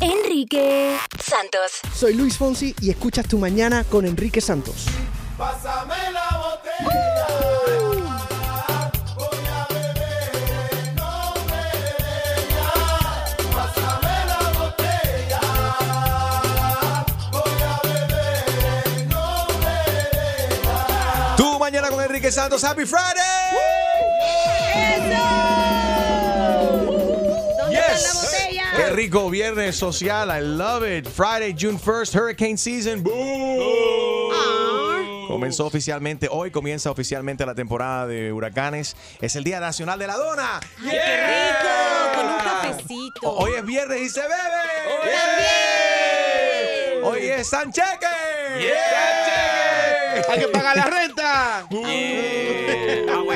Enrique Santos. Soy Luis Fonsi y escuchas tu mañana con Enrique Santos. Pásame la botella. Voy a beber, no bebella. Pásame la botella. Voy a beber, no bebella. Tu mañana con Enrique Santos. Happy Friday. ¿Dónde Qué rico viernes social. I love it. Friday, June 1st, hurricane season. Boom. Comenzó oficialmente, hoy comienza oficialmente la temporada de huracanes. Es el Día Nacional de la Dona. ¡Ay, qué rico! Con un cafecito. Hoy es viernes y se bebe. Hoy es San Cheque. Hay que pagar la renta.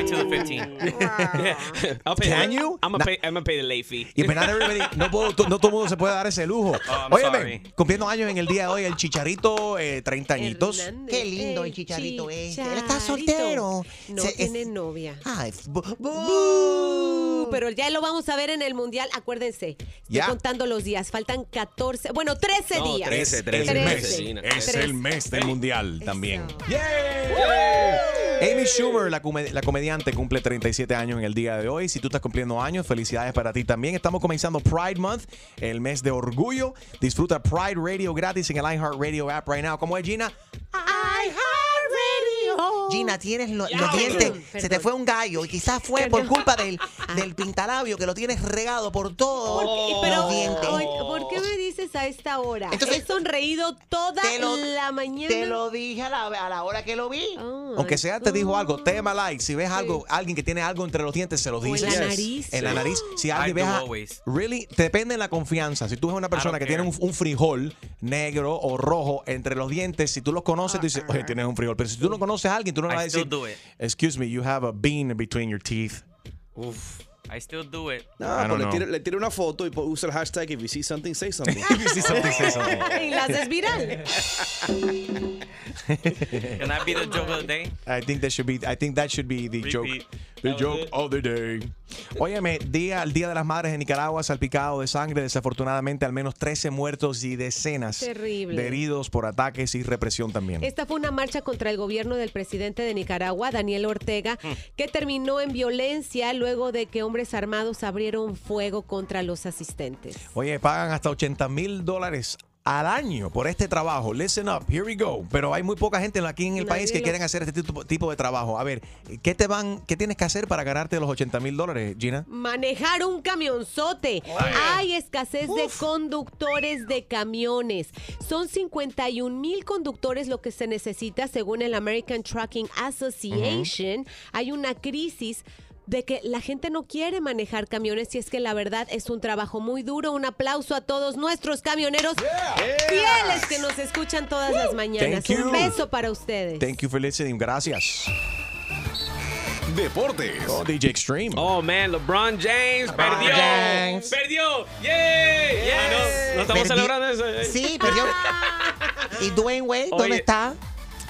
Yeah, wait till the 15th. yeah. I'll pay Can the, you? I'm Na- gonna pay. I'm gonna pay the late fee. Y not everybody- no, puedo- no todo el mundo se puede dar ese lujo. I'm Óyeme, sorry. cumpliendo años en el día de hoy, el chicharito, eh, 30 añitos. Hernández. Qué lindo el chicharito este. Él está soltero. No Se- es- tiene novia. Ay, bu- bu- Pero ya lo vamos a ver en el mundial. Acuérdense, estoy Ya. contando los días. Faltan 14, bueno, 13 No, días. 13, el 13, mes. 13, Gina. Es Trece. el mes del mundial también. Eso. Amy Schumer, la, come- la comediante, cumple 37 años en el día de hoy. Si tú estás cumpliendo años, felicidades para ti también. Estamos comenzando Pride Month, el mes de orgullo. Disfruta Pride Radio gratis en el iHeartRadio app right now. ¿Cómo es, Gina? Gina, tienes lo- los dientes. Perdón, Se te fue un gallo y quizás fue por culpa del, del pintalabio que lo tienes regado por todos Pero, los dientes. ¿por qué me dices a esta hora? Entonces- He sonreído toda Te lo- la mañana. Te lo dije a la, a la hora que lo vi. Ay, Aunque sea, te dijo algo, tema like. Si ves algo, alguien que tiene algo entre los dientes, se lo O en dices. la nariz. En la nariz. Si I alguien. Really, te depende de la confianza. Si tú ves una persona que don't tiene un, un frijol negro o rojo entre los dientes, si tú los conoces, tú dices, oye, tienes un frijol. Pero si tú no conoces a alguien, tú no le vas a decir, excuse me, you have a bean between your teeth. Oof. I still do it. No, I don't pues le know. tira, le tira una foto y po- usa el hashtag if you see something, say something. Sí, something, say something. Y la haces viral. Can I be the joke of the day? I think that should be, I think that should be the Repeat. joke. The joke of the day. Óyeme, día, el Día de las Madres en Nicaragua, salpicado de sangre, desafortunadamente al menos 13 muertos y decenas Terrible. de heridos por ataques y represión también. Esta fue una marcha contra el gobierno del presidente de Nicaragua, Daniel Ortega, que terminó en violencia luego de que hombres armados abrieron fuego contra los asistentes. Oye, pagan hasta 80 mil dólares al año por este trabajo. Listen up, here we go. Pero hay muy poca gente aquí en el país que quieren hacer este tipo, tipo de trabajo. A ver, ¿qué te van, qué tienes que hacer para ganarte los 80 mil dólares, Gina? Manejar un camionzote. Hay escasez de conductores de camiones. Son 51 mil conductores lo que se necesita según el American Trucking Association. Hay una crisis de que la gente no quiere manejar camiones y es que la verdad es un trabajo muy duro. Un aplauso a todos nuestros camioneros fieles que nos escuchan todas las mañanas. Thank you. Un beso para ustedes. Thank you for listening. Gracias. Deportes. Oh, DJ Extreme. Oh man, LeBron James perdió. James. Perdió. Yeah. Yeah. No, no estamos celebrando eso. eh. Sí, perdió. ¿Y Dwayne Wade dónde Oye. está?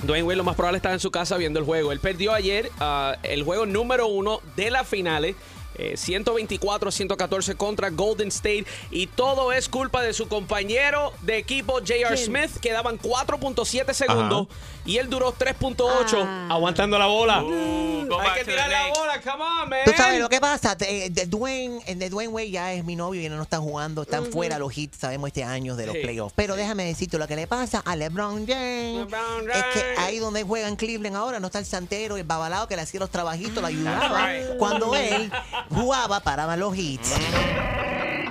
Dwayne Wade lo más probable está en su casa viendo el juego. Él perdió ayer ah, el juego número uno de las finales. Eh, 124-114 contra Golden State y todo es culpa de su compañero de equipo J.R. Smith quedaban 4.7 segundos y él duró 3.8 Ah. aguantando la bola. Uh, Hay que tirar la bola, come on, man. Tú sabes lo que pasa, eh, de Dwayne, el de Dwayne Wade ya es mi novio y no está jugando, están fuera los hits, sabemos este año de los Sí. playoffs. Pero déjame decirte lo que le pasa a LeBron James. LeBron Es que ahí donde juega en Cleveland ahora no está el santero, el babalao que le hacía los trabajitos, lo ayudaba. right. Cuando él jugaba, paraban los hits.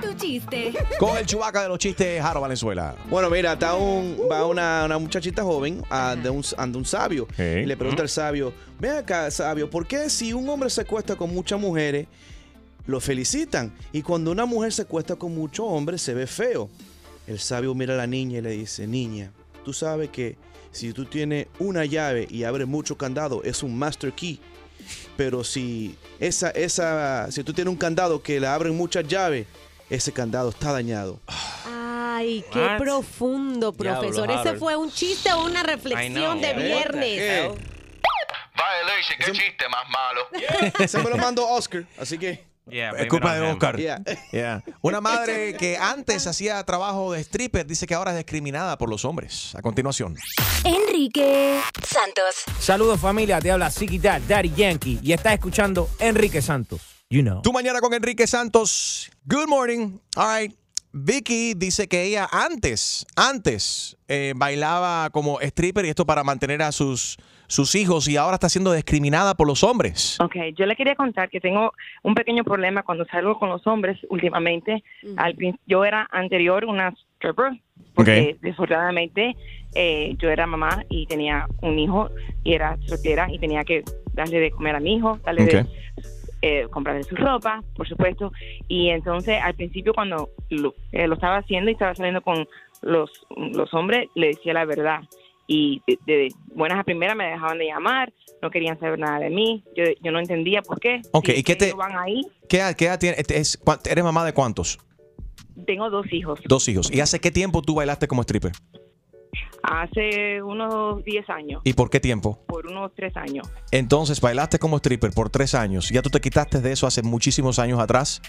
Tu chiste. Con el chubaca de los chistes, Jaro Valenzuela. Bueno, mira, está un, va una, una muchachita joven a- de un, ante un sabio. Y le pregunta al sabio, ve acá, sabio, ¿por qué si un hombre se acuesta con muchas mujeres, lo felicitan? Y cuando una mujer se acuesta con muchos hombres, se ve feo. El sabio mira a la niña y le dice, niña, tú sabes que si tú tienes una llave y abres muchos candados, es un master key. Pero si esa, esa, si tú tienes un candado que le abren muchas llaves, ese candado está dañado. Ay, qué What? profundo, Diablo, profesor. ¿Ese fue un chiste o una reflexión know. de viernes? Vaya, Leche, qué chiste más malo. Ese me lo mandó Oscar, así que Yeah, Es culpa de. Oscar. Yeah. Yeah. Una madre que antes hacía trabajo de stripper dice que ahora es discriminada por los hombres. A continuación. Enrique Santos. Saludos familia, te habla Ziggy Dad, Daddy Yankee y estás escuchando Enrique Santos. You know. Tu mañana con Enrique Santos. Good morning. All right. Vicky dice que ella antes, antes eh, bailaba como stripper y esto para mantener a sus, sus hijos y ahora está siendo discriminada por los hombres. Ok, yo le quería contar que tengo un pequeño problema cuando salgo con los hombres últimamente. Al prin- yo era anterior una stripper, porque desafortunadamente eh, yo era mamá y tenía un hijo y era soltera y tenía que darle de comer a mi hijo, darle de eh, comprarle su ropa, por supuesto. Y entonces al principio cuando lo, eh, lo estaba haciendo y estaba saliendo con los, los hombres, le decía la verdad. Y de, de buenas a primeras me dejaban de llamar, no querían saber nada de mí. Yo, yo no entendía por qué. Ok, Si ¿y qué te- van ahí, ¿Qué, edad- qué edad tiene- este ¿Eres mamá de cuántos? tengo dos hijos. Dos hijos. ¿Y hace qué tiempo tú bailaste como stripper? Hace unos 10 años, ¿Y por qué tiempo? por unos 3 años. Entonces bailaste como stripper por tres años. Ya tú te quitaste de eso hace muchísimos años atrás.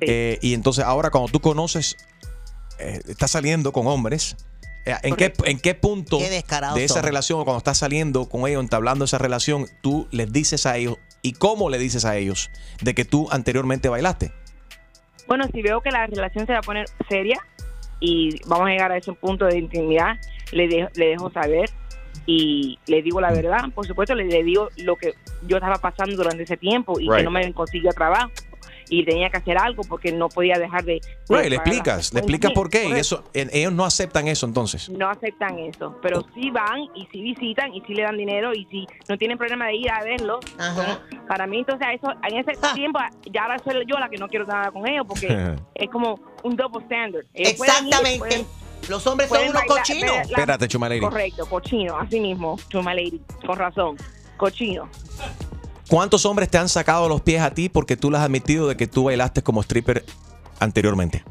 Eh, y entonces ahora cuando tú conoces, eh, estás saliendo con hombres. Eh, ¿En qué, ¿En qué punto Qué de esa son. relación, o cuando estás saliendo con ellos, entablando esa relación, tú les dices a ellos y cómo le dices a ellos de que tú anteriormente bailaste? Bueno, si veo que la relación se va a poner seria y vamos a llegar a ese punto de intimidad, le, de- le dejo saber y le digo la verdad. Por supuesto, le, le digo lo que yo estaba pasando durante ese tiempo y Right. que no me consiguió trabajo y tenía que hacer algo porque no podía dejar de... de Right, le explicas, le explicas por qué. Y eso, en- ellos no aceptan eso entonces. no aceptan eso, pero sí van y sí visitan y sí le dan dinero y sí no tienen problema de ir a verlo. Ajá. Como- Para mí, entonces, a eso, en ese tiempo, ya ahora soy yo la que no quiero nada con ellos porque es como un double standard. Ellos pueden ir, Exactamente. pueden- Los hombres son unos bailar, cochinos. la- Espérate, Chuma Lady. Correcto, cochino, así mismo, Chuma Lady, con razón, cochino. ¿Cuántos hombres te han sacado los pies a ti porque tú les has admitido de que tú bailaste como stripper anteriormente?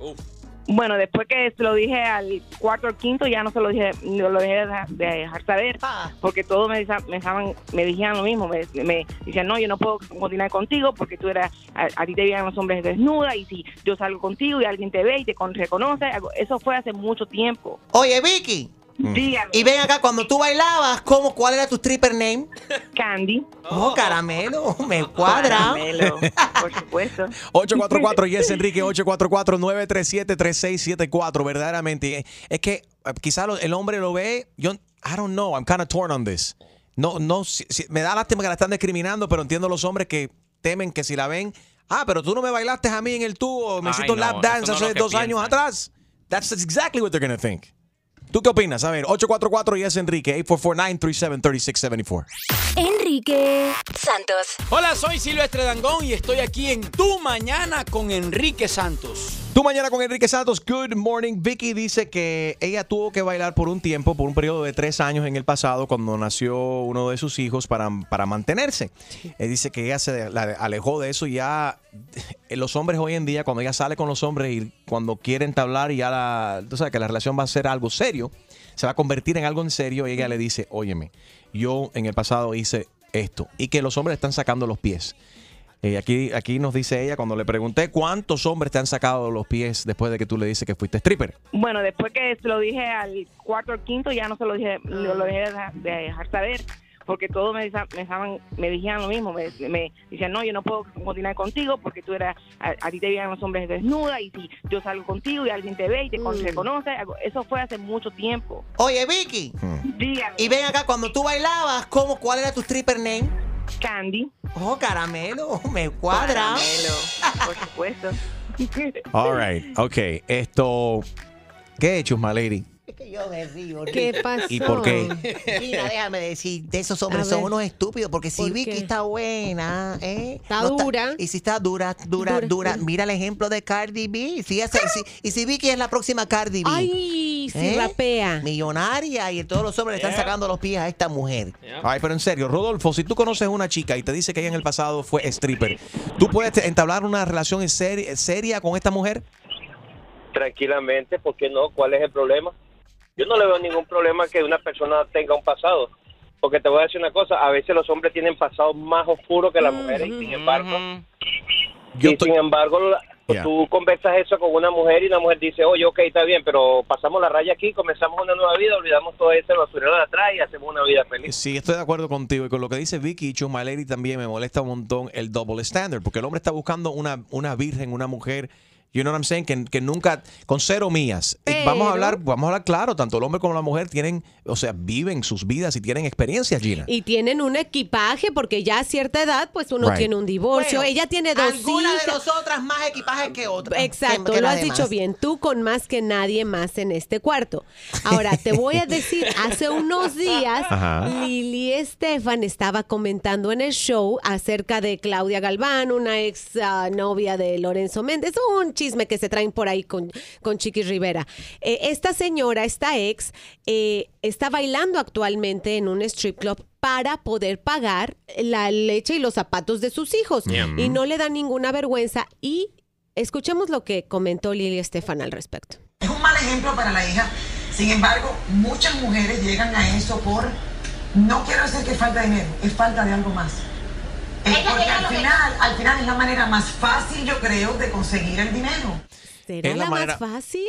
Bueno, después que se lo dije al cuarto o quinto, ya no se lo dije, no lo dejé de dejar, de dejar saber, Ah. porque todos me, me, me dijeron lo mismo, me, me decían, no, yo no puedo continuar contigo porque tú eras, a, a ti te veían los hombres desnuda y si yo salgo contigo y alguien te ve y te con- reconoce, eso fue hace mucho tiempo. Oye, Vicky. Dígame, Y ven acá, cuando tú bailabas, ¿cómo, ¿cuál era tu stripper name? Candy. Oh, caramelo, me cuadra. Caramelo, por supuesto. 844 Yes Enrique 844-937-3674 verdaderamente eh, es que quizás el hombre lo ve yo I don't know I'm kind of torn on this no no si- si- me da lástima que la están discriminando pero entiendo los hombres que temen que si la ven ah pero tú no me bailaste a mí en el tubo me Ay, hiciste un no, lap dance no hace dos años atrás that's exactly what they're gonna think ¿Tú qué opinas? A ver, 844 Yes Enrique 844-937-3674 Enrique Santos. Hola, soy Silvestre Dangón y estoy aquí en Tu Mañana con Enrique Santos. Tu mañana con Enrique Santos. Good morning. Vicky dice que ella tuvo que bailar por un tiempo, por un periodo de tres años en el pasado, cuando nació uno de sus hijos para, para mantenerse. Eh, dice que ella se alejó de eso y ya eh, los hombres hoy en día, cuando ella sale con los hombres y cuando quieren entablar y ya la, tú sabes que la relación va a ser algo serio, se va a convertir en algo en serio y ella le dice, óyeme, yo en el pasado hice esto y que los hombres están sacando los pies. Eh, aquí, aquí nos dice ella, cuando le pregunté cuántos hombres te han sacado los pies después de que tú le dices que fuiste stripper. Bueno, después que se lo dije al cuarto o quinto, ya no se lo dije, lo, lo dejé de dejar, de dejar saber, porque todos me, me, me dijeron lo mismo, me, me decían, no, yo no puedo continuar contigo porque tú eras, a, a ti te veían los hombres desnuda y si yo salgo contigo y alguien te ve y te con- reconoce, eso fue hace mucho tiempo. Oye, Vicky. Dígame. Y ven acá, cuando tú bailabas, ¿cómo, ¿cuál era tu stripper name? Candy. Oh, caramelo, me cuadra. Caramelo, por supuesto. All right, ok. Esto, ¿qué he hecho, my lady? Que yo me río. ¿Qué pasó? ¿Y por qué? Mira, déjame decir, de esos hombres son unos estúpidos, porque si ¿Por Vicky qué? está buena, ¿eh? Está No dura. y si está dura, dura, Dura, mira el ejemplo de Cardi B. Si y si Vicky es la próxima Cardi B. Ay, si ¿eh? rapea. Millonaria y todos los hombres le están sacando los pies a esta mujer. Ay, pero en serio, Rodolfo, si tú conoces una chica y te dice que ella en el pasado fue stripper, ¿tú puedes entablar una relación en seri- seria con esta mujer? tranquilamente, ¿por qué no? ¿Cuál es el problema? Yo no le veo ningún problema que una persona tenga un pasado, porque te voy a decir una cosa, a veces los hombres tienen pasados más oscuros que las mujeres y sin embargo Yo y sin embargo, la- Yeah. tú conversas eso con una mujer y la mujer dice, oye, ok, está bien, pero pasamos la raya aquí, comenzamos una nueva vida, olvidamos todo ese basurero de atrás y hacemos una vida feliz. Sí, estoy de acuerdo contigo. Y con lo que dice Vicky y Chuma Lady también me molesta un montón el double standard. Porque el hombre está buscando una, una virgen, una mujer. You know what I'm saying? Que, que nunca, con cero mías. Vamos a hablar, vamos a hablar claro, tanto el hombre como la mujer tienen, o sea, viven sus vidas y tienen experiencias, Gina. Y tienen un equipaje porque ya a cierta edad pues uno Right. tiene un divorcio. Bueno, Ella tiene dos Algunas de nosotras más equipajes que otras. Exacto, que- que lo has dicho bien. Tú con más que nadie más en este cuarto. Ahora, te voy a decir, hace unos días, Ajá. Lili Estefan estaba comentando en el show acerca de Claudia Galván, una ex ah, novia de Lorenzo Méndez. Un chisme que se traen por ahí con, con Chiqui Rivera. Eh, esta señora, esta ex, eh, está bailando actualmente en un strip club para poder pagar la leche y los zapatos de sus hijos. Y no le da ninguna vergüenza. Y escuchemos lo que comentó Lili Estefan al respecto. Es un mal ejemplo para la hija. Sin embargo, muchas mujeres llegan a eso por, no quiero decir que falta dinero, es falta de algo más. Es porque al final, al final es la manera más fácil, yo creo, de conseguir el dinero. ¿Será Es la la, manera- más fácil?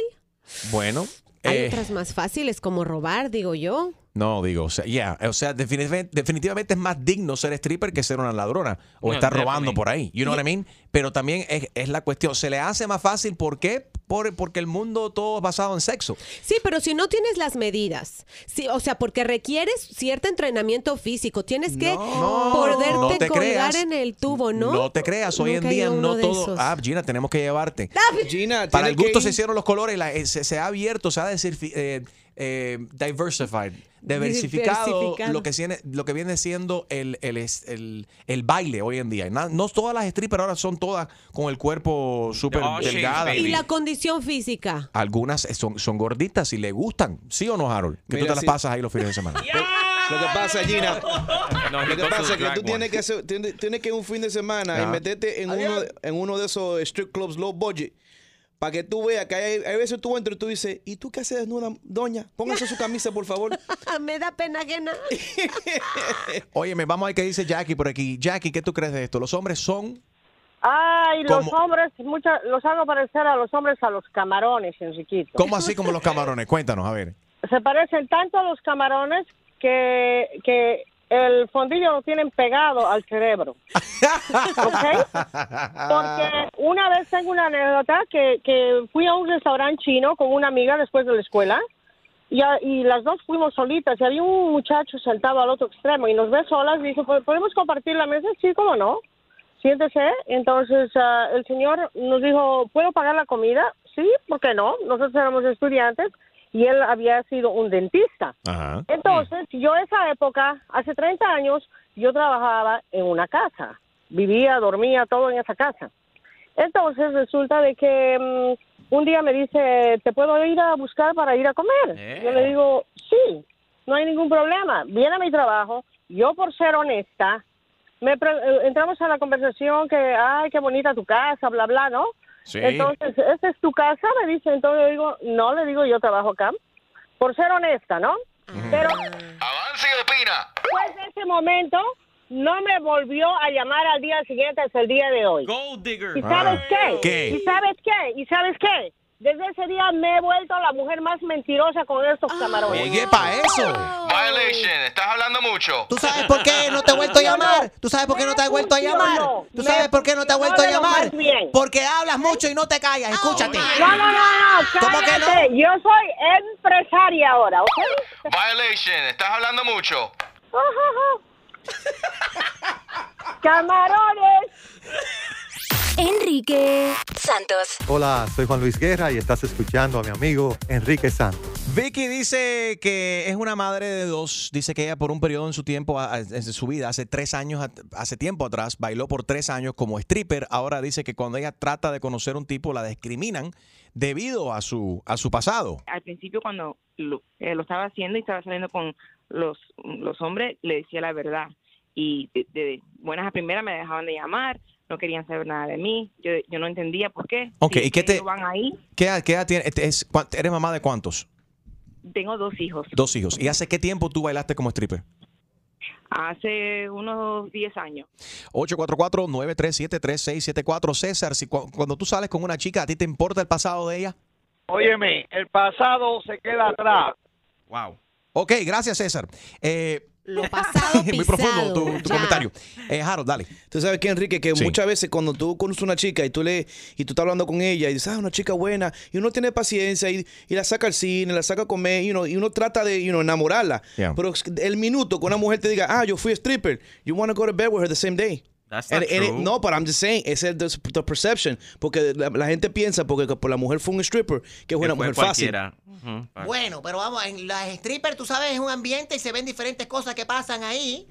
Bueno. Hay eh, otras más fáciles como robar, digo yo. No, digo, o sea, yeah, o sea, definitivamente, definitivamente es más digno ser stripper que ser una ladrona o No, estar robando por ahí. You know what I mean? Pero también es, es la cuestión, se le hace más fácil, ¿por qué? Por, porque el mundo todo es basado en sexo. Sí, pero si no tienes las medidas, sí, o sea, porque requieres cierto entrenamiento físico, tienes que poderte no te colgar creas. en el tubo, ¿no? No te creas, hoy en Nunca día no todo. esos. Ah, Gina, tenemos que llevarte. Gina, Para el gusto se hicieron los colores, la- eh, se, se ha abierto, se ha decir, eh, eh, diversified, diversificado lo que, tiene, lo que viene siendo el, el, el, el baile hoy en día. No todas las strippers ahora son todas con el cuerpo súper Oh, shit, delgada. Y la condición física. Algunas son, son gorditas y le gustan, ¿sí o no, Harold? Que Mira, tú te las sí. pasas ahí los fines de semana. Lo que pasa, Gina, No, lo que pasa es que tú tienes que, hacer- tienes, tienes que ir un fin de semana y meterte en uno, en uno de esos strip clubs low budget para que tú veas que hay, hay veces tú entras y tú dices, ¿y tú qué haces desnuda, doña? Póngase su camisa, por favor. Me da pena ajena. Oye, me vamos a ver qué dice Jackie por aquí. Jackie, ¿qué tú crees de esto? Los hombres son... Ay, los hombres, mucha, los hago parecer a los hombres a los camarones, Enriquito. ¿Cómo así como los camarones? Cuéntanos, a ver. Se parecen tanto a los camarones que, que el fondillo lo tienen pegado al cerebro. ¿Ok? Porque una vez tengo una anécdota que, que fui a un restaurante chino con una amiga después de la escuela y, a- y las dos fuimos solitas y había un muchacho sentado al otro extremo y nos ve solas y dice, "¿Po- ¿podemos compartir la mesa? Sí, ¿cómo no? Siéntese. Entonces ah, el señor nos dijo, ¿puedo pagar la comida? Sí, ¿por qué no? Nosotros éramos estudiantes y él había sido un dentista. Ajá. Entonces, yo esa época, hace 30 años, yo trabajaba en una casa. Vivía, dormía, todo en esa casa. Entonces, resulta de que mm, un día me dice, ¿te puedo ir a buscar para ir a comer? Eh. Yo le digo, sí, no hay ningún problema. Viene a mi trabajo. Yo, por ser honesta, me pre- eh, entramos a la conversación que, ay, qué bonita tu casa, bla, bla, ¿no? Sí. Entonces, ¿esta es tu casa? Me dice, entonces yo digo, no, le digo, yo trabajo acá. Por ser honesta, ¿no? Pero... Avance y opina. Después de ese momento, no me volvió a llamar al día siguiente hasta el día de hoy. Gold digger. ¿Y sabes Ah. qué? ¿Qué? ¿Y sabes qué? ¿Y sabes qué? Desde ese día me he vuelto la mujer más mentirosa con estos camarones. Oye, pa' eso. Violation, estás hablando mucho. ¿Tú sabes por qué no te he vuelto a llamar? ¿Tú sabes por qué no te he vuelto a llamar? ¿Tú sabes por qué no te he vuelto a llamar? Porque hablas mucho y no te callas. Escúchate. No, no, no, no, ¿Cómo que no? Yo soy empresaria ahora, ¿ok? Violation, estás hablando mucho. Camarones. Enrique Santos. Hola, soy Juan Luis Guerra y estás escuchando a mi amigo Enrique Santos. Vicky dice que es una madre de dos. Dice que ella por un periodo en su tiempo, a- a- en su vida, hace tres años, hace tiempo atrás, bailó por tres años como stripper. Ahora dice que cuando ella trata de conocer un tipo, la discriminan debido a su, a su pasado. al principio cuando lo, eh, lo estaba haciendo y estaba saliendo con los, los hombres, le decía la verdad. Y de, de buenas a primeras me dejaban de llamar, no querían saber nada de mí. Yo, yo no entendía por qué. Ok, Si ¿y qué te- van ahí, ¿Qué edad, qué edad tiene? Este es- ¿Eres mamá de cuántos? tengo dos hijos. Dos hijos. ¿Y hace qué tiempo tú bailaste como stripper? Hace unos 10 años. 844-937-3674. César, si cu- cuando tú sales con una chica, ¿a ti te importa el pasado de ella? Óyeme, el pasado se queda atrás. Wow. Ok, gracias, César. Eh, Lo pasado muy profundo tu, comentario. Eh, Harold, dale. Tú sabes que Enrique, que muchas veces cuando tú conoces una chica y tú le y tú estás hablando con ella y dices, ah, una chica buena, y uno tiene paciencia y, y la saca al cine, la saca a comer, you know, y uno trata de you know, enamorarla. Yeah. Pero el minuto que una mujer te diga, ah, yo fui stripper, you want to go to bed with her the same day. That's And- not and it- true. no, but I'm just saying, esa es the, the perception. Porque la, la gente piensa, porque por la mujer fue un stripper, que es una mujer fácil. Bueno, pero vamos, en las strippers, tú sabes, es un ambiente y se ven diferentes cosas que pasan ahí.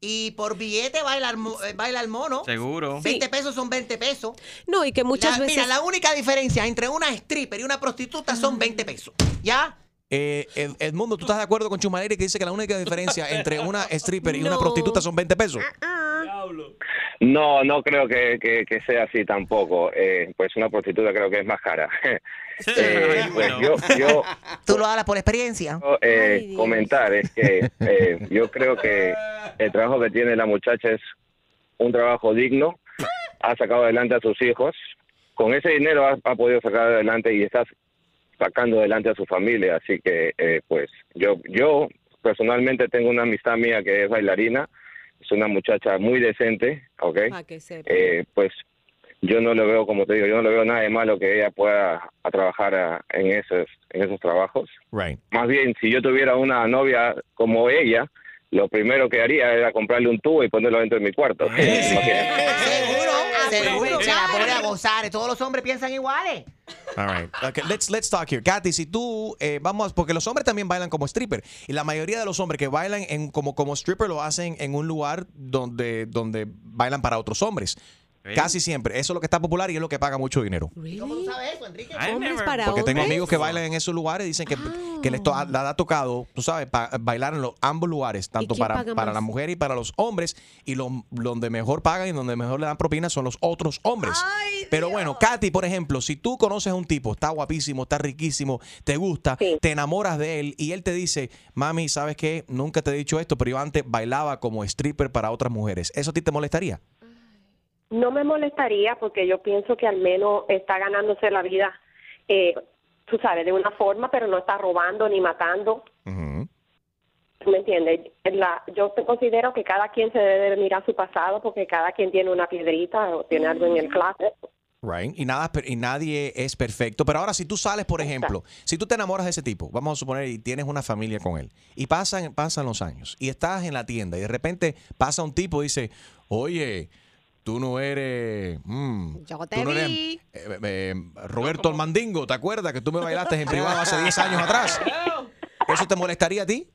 Y por billete baila el, eh, baila el mono. Seguro. 20 pesos son 20 pesos. No, y que muchas La- veces... Mira, la única diferencia entre una stripper y una prostituta son 20 pesos. ¿Ya? Eh, Ed- Edmundo, ¿tú estás de acuerdo con Chumaleri que dice que la única diferencia entre una stripper y una prostituta son 20 pesos? No, no creo que, que- que sea así tampoco. Eh, pues una prostituta creo que es más cara. Eh, pues yo, yo Tú lo hablas por experiencia. eh, comentar es que eh, yo creo que el trabajo que tiene la muchacha es un trabajo digno. Ha sacado adelante a sus hijos. Con ese dinero ha, ha podido sacar adelante y está sacando adelante a su familia. Así que, eh, pues, yo, yo personalmente tengo una amistad mía que es bailarina. Es una muchacha muy decente, ¿ok? Pa' que. Eh, pues yo no le veo, como te digo, yo no le veo nada de malo que ella pueda a trabajar a- en esos, en esos trabajos. Right. Más bien, si yo tuviera una novia como ella, lo primero que haría era comprarle un tubo y ponerlo dentro de mi cuarto. Seguro, seguro. Aprovechar. Que la pobre a gozar. Todos los hombres piensan iguales. All right. Okay, let's, let's talk here. Katy, si tú, eh, vamos, porque los hombres también bailan como stripper. Y la mayoría de los hombres que bailan en, como, como stripper lo hacen en un lugar donde, donde bailan para otros hombres. Casi siempre. Eso es lo que está popular y es lo que paga mucho dinero. ¿Cómo tú sabes eso, Enrique? Hombres para Porque tengo hombres. amigos que bailan en esos lugares y dicen que, que les, to- les ha tocado, tú sabes, pa- bailar en los, ambos lugares, tanto para, para la mujer y para los hombres. Y lo, donde mejor pagan y donde mejor le dan propina son los otros hombres. Pero bueno, Katy, por ejemplo, si tú conoces a un tipo, está guapísimo, está riquísimo, te gusta, te enamoras de él y él te dice, mami, ¿sabes qué? Nunca te he dicho esto, pero yo antes bailaba como stripper para otras mujeres. ¿Eso a ti te molestaría? No me molestaría porque yo pienso que al menos está ganándose la vida, eh, tú sabes, de una forma, pero no está robando ni matando. ¿Tú ¿Me entiendes? La, yo considero que cada quien se debe de mirar su pasado porque cada quien tiene una piedrita o tiene algo en el closet. Right. Y, nada, y nadie es perfecto. Pero ahora, si tú sales, por ejemplo, si tú te enamoras de ese tipo, vamos a suponer, y tienes una familia con él, y pasan, pasan los años, y estás en la tienda, y de repente pasa un tipo y dice, oye, tú no eres... mm, Yo tú te no eres, vi. eh, eh, Roberto el Mandingo, ¿te acuerdas que tú me bailaste en privado hace 10 años atrás? ¿Eso te molestaría a ti?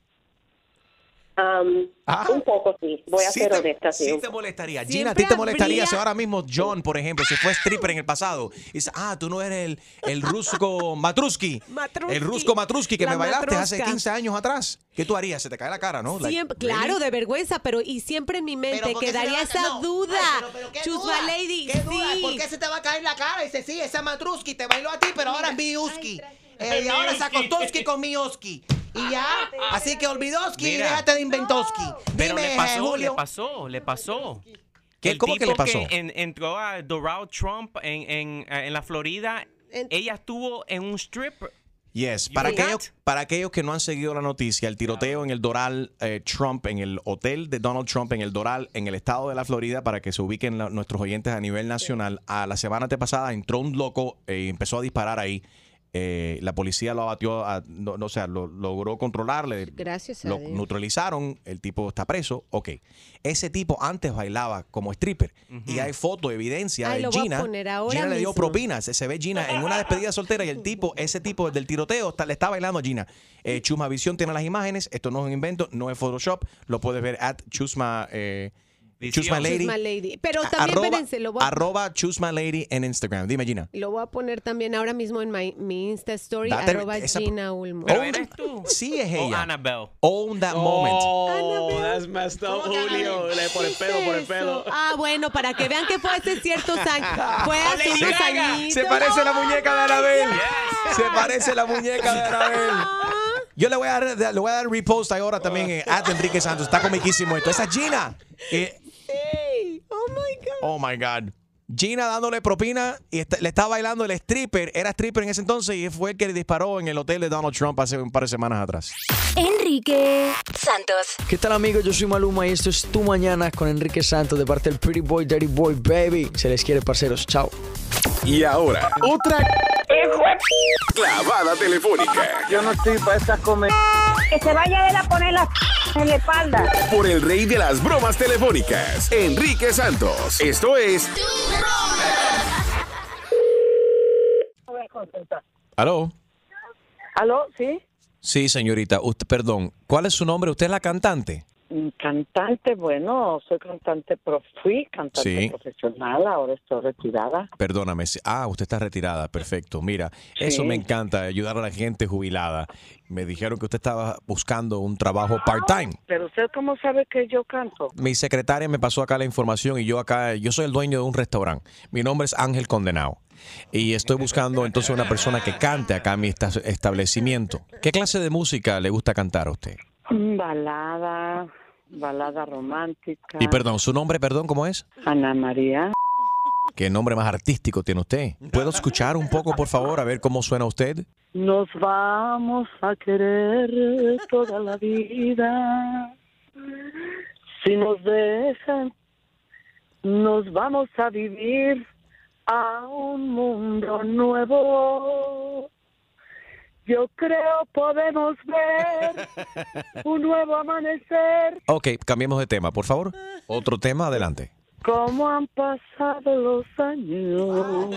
Um, Un poco sí, voy a. Sí ser te- honesta. Sí, sí te molestaría. Gina, ¿a ti te molestaría si ahora mismo John, por ejemplo, si fue stripper en el pasado, y dice, ah, tú no eres el, el rusco Matruski, el rusco Matruski que La me bailaste hace matrosca. 15 años atrás? ¿Qué tú harías? Se te cae la cara, ¿no? Like, Siempre- really? claro, de vergüenza, pero y siempre en mi mente ¿por qué se quedaría esa no, duda. ay, pero- pero ¿qué Chusma duda? Lady, ¿Qué duda? sí. ¿Por qué se te va a caer la cara? Dice, sí, esa Matruski te bailó a ti, pero ahora es Miuski. Eh, y ahora es Akostoski con Mioski. Y ya, así que olvidoski y déjate de inventoski. Pero Dime, le pasó, eh, le Julio. pasó, le pasó. ¿Qué- El cómo que le pasó? en- entró a Donald Trump en, en, en la Florida, ella estuvo en un strip. Yes, para aquellos, para aquellos que no han seguido la noticia, el tiroteo en el Doral eh, Trump, en el hotel de Donald Trump, en el Doral, en el estado de la Florida, para que se ubiquen la- nuestros oyentes a nivel nacional, a la semana antepasada entró un loco eh, y empezó a disparar ahí. Eh, la policía lo abatió, a- no, no, o sea, lo logró controlarle. Gracias a Lo Dios. neutralizaron, el tipo está preso, ok. Ese tipo antes bailaba como stripper y hay foto, evidencia Ay, de Gina. Gina le dio mismo. propina, se, se ve Gina en una despedida soltera y el tipo, ese tipo del tiroteo está- le está bailando a Gina. Eh, Chusma Visión tiene las imágenes, esto no es un invento, no es Photoshop, lo puedes ver at Chusma, eh, Chusma Lady. Chusma Lady. Pero también, arroba, espérense, lo voy, a, arroba Chusma Lady en Instagram. Dime, Gina. lo voy a poner también ahora mismo en mi, mi Insta Story, Date- arroba esa- Gina Ulmo. ¿Pero eres tú? Sí, es O ella. Annabelle. Own that moment. Oh, that's messed up, Julio. Le por el pelo, por el pelo. Ah, bueno, para que vean que fue hace ciertos años. Fue hace unos añitos. Se parece a la muñeca de Anabel. Se parece a la muñeca de Anabel. Yo le voy a dar, le voy a dar repost ahora también eh, at Enrique Santos. Está comiquísimo esto. Esa es Gina. Eh, Oh my God. oh my God. Gina dándole propina y está- le estaba bailando el stripper. Era stripper en ese entonces y fue el que le disparó en el hotel de Donald Trump hace un par de semanas atrás. Enrique Santos. ¿Qué tal amigos? Yo soy Maluma y esto es Tu Mañana con Enrique Santos de parte del Pretty Boy, Dirty Boy, Baby. Se les quiere, parceros. Chao. Y ahora, otra clavada telefónica. Yo no estoy para esta comer. Que se vaya él a poner la en la espalda. Por el rey de las bromas telefónicas, Enrique Santos. Esto es ¿Aló? ¿Aló? ¿Sí? Sí, señorita. Usted, perdón. ¿Cuál es su nombre? ¿Usted es la cantante? Cantante, bueno, soy cantante, pero fui cantante Sí. profesional, ahora estoy retirada. Perdóname. Ah, usted está retirada. Perfecto. Mira, eso me encanta, ayudar a la gente jubilada. Me dijeron que usted estaba buscando un trabajo part-time. Pero usted cómo sabe que yo canto? Mi secretaria me pasó acá la información y yo acá, yo soy el dueño de un restaurante. Mi nombre es Ángel Condenado. Y estoy buscando entonces una persona que cante acá en mi esta- establecimiento. ¿Qué clase de música le gusta cantar a usted? Mm, Balada, balada romántica. Y perdón, ¿su nombre, perdón, cómo es? Ana María. ¿Qué nombre más artístico tiene usted? ¿Puedo escuchar un poco, por favor, a ver cómo suena usted? Nos vamos a querer toda la vida. Si nos dejan, nos vamos a vivir a un mundo nuevo. Yo creo podemos ver un nuevo amanecer. Ok, cambiemos de tema, por favor. Otro tema, adelante. Cómo han pasado los años.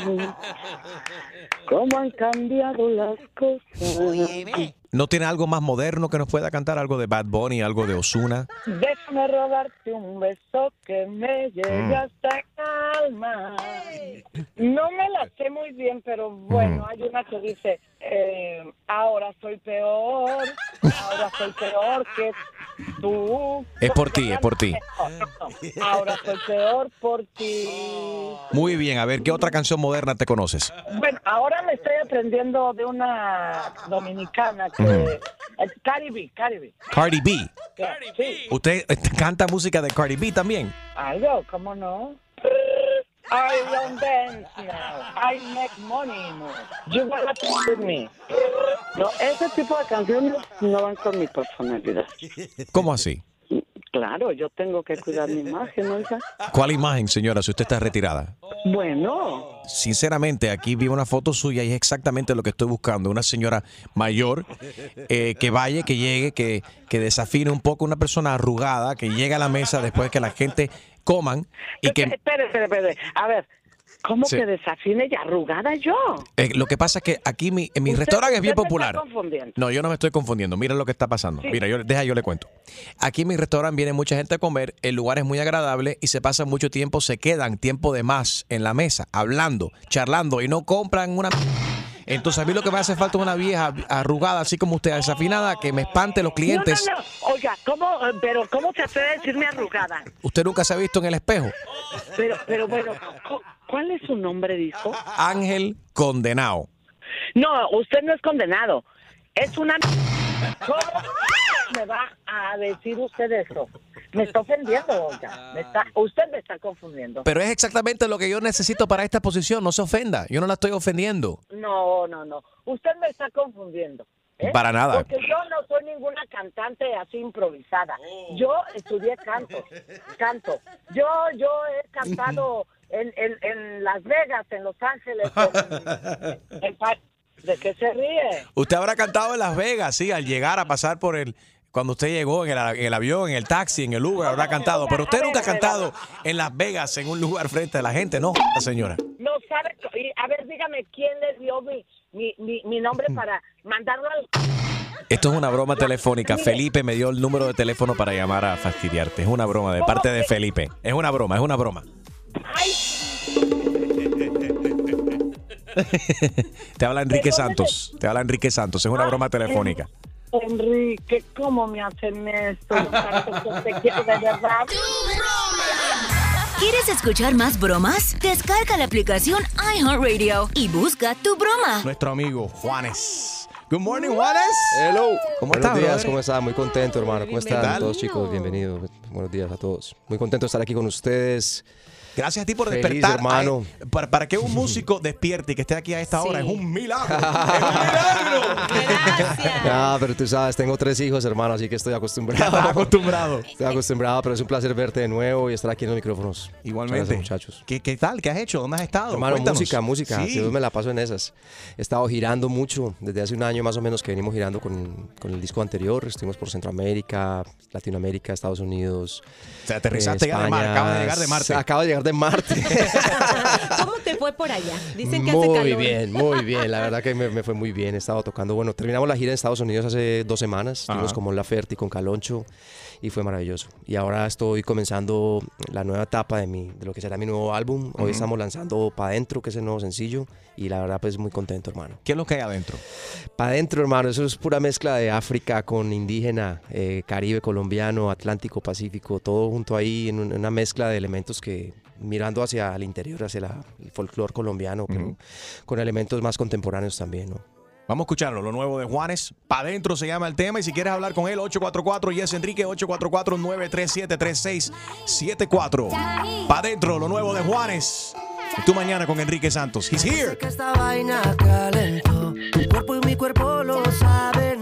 Cómo han cambiado las cosas. ¿No tiene algo más moderno que nos pueda cantar? ¿Algo de Bad Bunny, algo de Osuna? Déjame robarte un beso que me llegue Mm. hasta el alma. No me la sé muy bien, pero bueno, hay una que dice, eh, ahora soy peor, ahora soy peor que tú. Es por ti, es por ti. Ahora soy peor por ti. Muy bien, a ver, ¿qué otra canción moderna te conoces? Bueno, ahora me estoy aprendiendo de una dominicana que... Ujú. es Caribe, Caribe. Cardi B. Sí. ¿Usted eh, canta música de Cardi B también? Algo, ¿cómo no? I don't dance now. I make money now. You wanna with me. No, ese tipo de canciones no van con mi personalidad. ¿Cómo así? Claro, yo tengo que cuidar mi imagen, ¿no? hija? ¿Cuál imagen, señora, si usted está retirada? Bueno, Sinceramente, aquí vi una foto suya y es exactamente lo que estoy buscando. Una señora mayor eh, que vaya, que llegue, que, que desafine un poco. Una persona arrugada que llegue a la mesa después que la gente coman y que... espere, espere, espere. A ver, ¿cómo Sí. que desafine y arrugada yo? eh, lo que pasa es que aquí mi, en mi Usted- restaurante es bien popular. No, yo no me estoy confundiendo. Mira lo que está pasando. Sí. Mira, yo, deja, yo le cuento. Aquí en mi restaurante viene mucha gente a comer, el lugar es muy agradable y se pasan mucho tiempo, se quedan tiempo de más en la mesa, hablando, charlando y no compran una... Entonces a mí lo que me hace falta es una vieja arrugada, así como usted, desafinada, que me espante los clientes. No, no, no. Oiga, ¿cómo, eh, pero ¿cómo se atreve a decirme arrugada? Usted nunca se ha visto en el espejo. Pero, pero bueno, cu- ¿cuál es su nombre, dijo? Ángel condenado. No, usted no es condenado. Es una... ¿Cómo me va a decir usted eso? Me está ofendiendo, oiga. Me está... Usted me está confundiendo. Pero es exactamente lo que yo necesito para esta posición, no se ofenda. Yo no la estoy ofendiendo. No, no, no. Usted me está confundiendo. ¿eh? Para nada. Porque yo no soy ninguna cantante así improvisada. Yo estudié canto, canto. Yo, yo he cantado en, en, en Las Vegas, en Los Ángeles. en- en pa- ¿De qué se ríe? Usted habrá cantado en Las Vegas, sí, al llegar a pasar por el. Cuando usted llegó en el, en el avión, en el taxi, en el Uber, habrá cantado. Pero usted nunca ha cantado en Las Vegas, en un lugar frente a la gente, ¿no, señora? No sabe. a ver, dígame quién le dio mi, mi, mi, mi nombre para mandarlo al. Esto es una broma telefónica. Felipe me dio el número de teléfono para llamar a fastidiarte. Es una broma de parte de Felipe. Es una broma, es una broma. Te habla Enrique Santos. Te habla Enrique Santos. Es una broma telefónica. Enrique, ¿cómo me hacen esto? Yo tanto que te quiero de verdad. ¿Quieres escuchar más bromas? Descarga la aplicación iHeartRadio y busca tu broma. Nuestro amigo Juanes. Good morning, Juanes. Hello. ¿Cómo Buenos estás, días? ¿cómo están? Muy contento, hermano. ¿Cómo están todos, chicos? Bienvenidos. Buenos días a todos. Muy contento de estar aquí con ustedes. Gracias a ti por Feliz, despertar. hermano. Ay, para, para que un músico despierte y que esté aquí a esta hora es un milagro. Ah, pero tú sabes, tengo tres hijos, hermano, así que estoy acostumbrado. Acostumbrado. Estoy acostumbrado, pero es un placer verte de nuevo y estar aquí en los micrófonos. Igualmente. Gracias, muchachos. ¿Qué, qué tal? ¿Qué has hecho? ¿Dónde has estado? Hermano, Cuéntanos. música, música. Sí. Yo me la paso en esas. He estado girando mucho, desde hace un año más o menos que venimos girando con, con el disco anterior. Estuvimos por Centroamérica, Latinoamérica, Estados Unidos. O sea, aterrizaste ya de Mar- España. acabas de llegar de Marte. Acabo de llegar de Marte. ¿Cómo te fue por allá? Dicen que hace muy calor. bien, muy bien. La verdad que me, me fue muy bien. He estado tocando. Bueno, terminamos la gira en Estados Unidos hace dos semanas. Estuvimos Ajá. como en La Ferti con Caloncho y fue maravilloso. Y ahora estoy comenzando la nueva etapa de, mi, de lo que será mi nuevo álbum. Hoy Ujú. estamos lanzando Pa' Dentro, que es el nuevo sencillo. Y la verdad, pues muy contento, hermano. ¿Qué es lo que hay adentro? Pa' Dentro, hermano. Eso es pura mezcla de África con indígena, eh, Caribe colombiano, Atlántico, Pacífico. Todo junto ahí en un- una mezcla de elementos que mirando hacia el interior, hacia la- el folclore colombiano, pero Ujú. con elementos más contemporáneos también, ¿no? Vamos a escucharlo, lo nuevo de Juanes. Pa' adentro se llama el tema. Y si quieres hablar con él, 844 Yes Enrique, 844-937-3674. Pa' adentro, lo nuevo de Juanes. Y tú mañana con Enrique Santos. He's here. que esta vaina calentó. Tu cuerpo y mi cuerpo lo saben.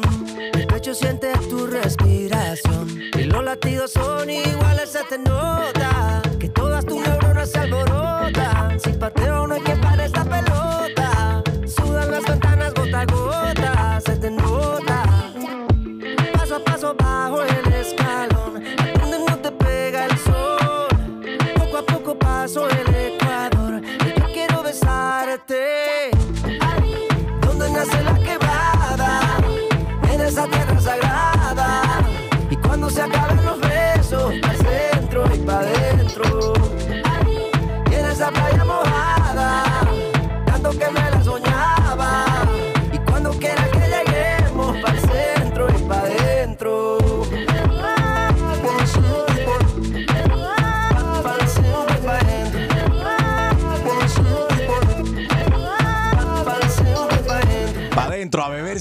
Mi pecho siente tu respiración. Y los latidos son iguales, se te nota.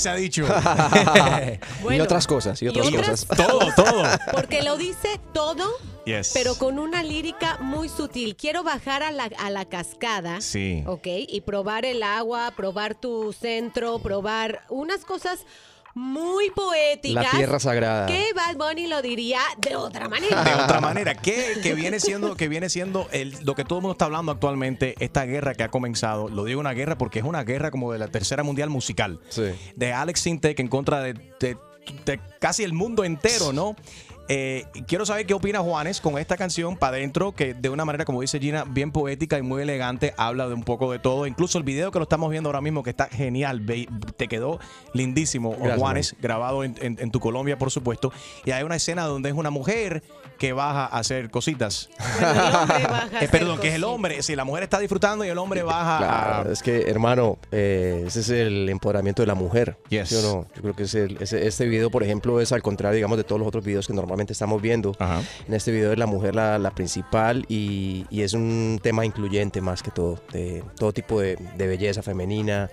Se ha dicho. y otras cosas, y otras y otras- cosas. todo, todo. Porque lo dice todo, Yes. pero con una lírica muy sutil. Quiero bajar a la, a la cascada. Sí. Ok, y probar el agua, probar tu centro, probar unas cosas muy poéticas. La tierra sagrada. Que Bad Bunny lo diría de otra manera. De otra manera, que, que viene siendo, que viene siendo el, lo que todo el mundo está hablando actualmente, esta guerra que ha comenzado. Lo digo una guerra porque es una guerra como de la tercera mundial musical. De Alex Sintek en contra de, de- de casi el mundo entero, ¿no? Eh, quiero saber qué opina Juanes con esta canción para adentro, que de una manera, como dice Gina, bien poética y muy elegante, habla de un poco de todo. Incluso el video que lo estamos viendo ahora mismo, que está genial, te quedó lindísimo, Gracias, Juanes, grabado en, en- en tu Colombia, por supuesto. Y hay una escena donde es una mujer que baja a hacer cositas. Eh, perdón, que es el hombre. Si la mujer está disfrutando y el hombre baja a. Claro, es que, hermano, eh, ese es el empoderamiento de la mujer. Yes. ¿sí o no? Yo creo que es el- ese- este video, por ejemplo, es al contrario, digamos, de todos los otros videos que normalmente estamos viendo. En este video es la mujer la, la principal y, y es un tema incluyente más que todo, de todo tipo de, de belleza femenina.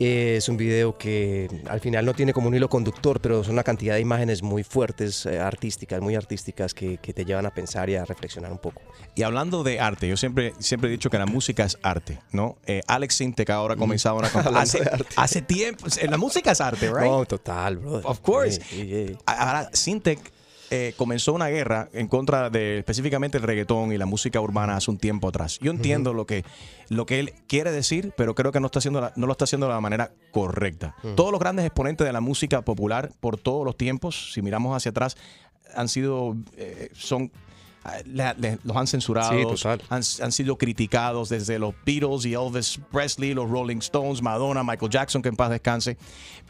Eh, Es un video que al final no tiene como un hilo conductor, pero son una cantidad de imágenes muy fuertes, eh, artísticas, muy artísticas, que, que te llevan a pensar y a reflexionar un poco. Y hablando de arte, yo siempre, siempre he dicho que la música es arte, ¿no? Eh, Alex Sintek ahora ha comenzado una hace, hace tiempo. eh, La música es arte, ¿right? No, total, bro. Of course. Ahora, Sintek eh, comenzó una guerra en contra de específicamente el reggaetón y la música urbana hace un tiempo atrás. Yo entiendo lo, que, lo que él quiere decir, pero creo que no, está haciendo la- no lo está haciendo de la manera correcta. Todos los grandes exponentes de la música popular por todos los tiempos, si miramos hacia atrás, han sido, eh, son los han censurado, Sí, total. han, han sido criticados desde los Beatles y Elvis Presley, los Rolling Stones, Madonna, Michael Jackson, que en paz descanse.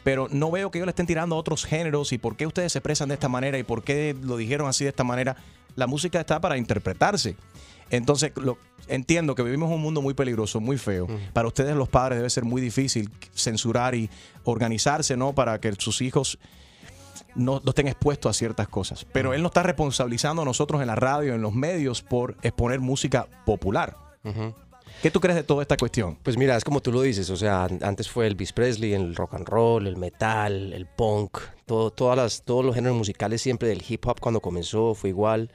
Pero no veo que ellos le estén tirando a otros géneros y por qué ustedes se expresan de esta manera y por qué lo dijeron así de esta manera. La música está para interpretarse. Entonces, lo- entiendo que vivimos un mundo muy peligroso, muy feo. Para ustedes los padres debe ser muy difícil censurar y organizarse, ¿no? Para que sus hijos no, no estén expuestos a ciertas cosas. Pero él no está responsabilizando a nosotros en la radio, en los medios, por exponer música popular. ¿Qué tú crees de toda esta cuestión? Pues mira, es como tú lo dices, o sea, an- antes fue Elvis Presley, el rock and roll, el metal, el punk, todo, todas las, todos los géneros musicales siempre del hip hop cuando comenzó fue igual.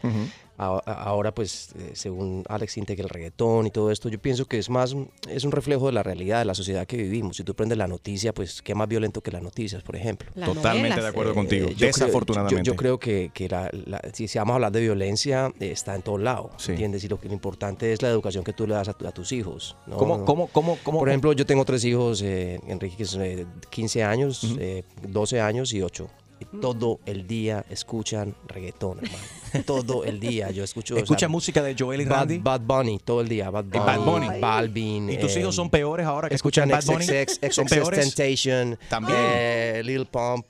Ahora pues eh, según Alex Integ el reggaetón y todo esto, yo pienso que es más, es un reflejo de la realidad, de la sociedad que vivimos. Si tú prendes la noticia, pues qué más violento que las noticias, por ejemplo. Las Totalmente novelas. de acuerdo contigo, yo creo- desafortunadamente. yo- yo creo que, que la- la- si, si vamos a hablar de violencia, eh, está en todos lados, ¿entiendes? Y lo que lo importante es la educación que tú le das a, tu- a tus hijos. ¿no? ¿Cómo- cómo- cómo- cómo- Por ejemplo, yo tengo tres hijos, eh, Enrique, que es eh, 15 años, eh, 12 años y 8. Y todo el día escuchan reggaetón, hermano. todo el día yo escucho. o sea, ¿Escucha música de Joel y Bad, Randy? Bad Bunny, todo el día. Bad Bunny, Bad Bunny. Balvin. ¿Y tus eh, hijos son peores ahora que escuchan escuchan Bad Bunny? XXX, ¿Son peores? Temptation, También. eh, Lil Pump.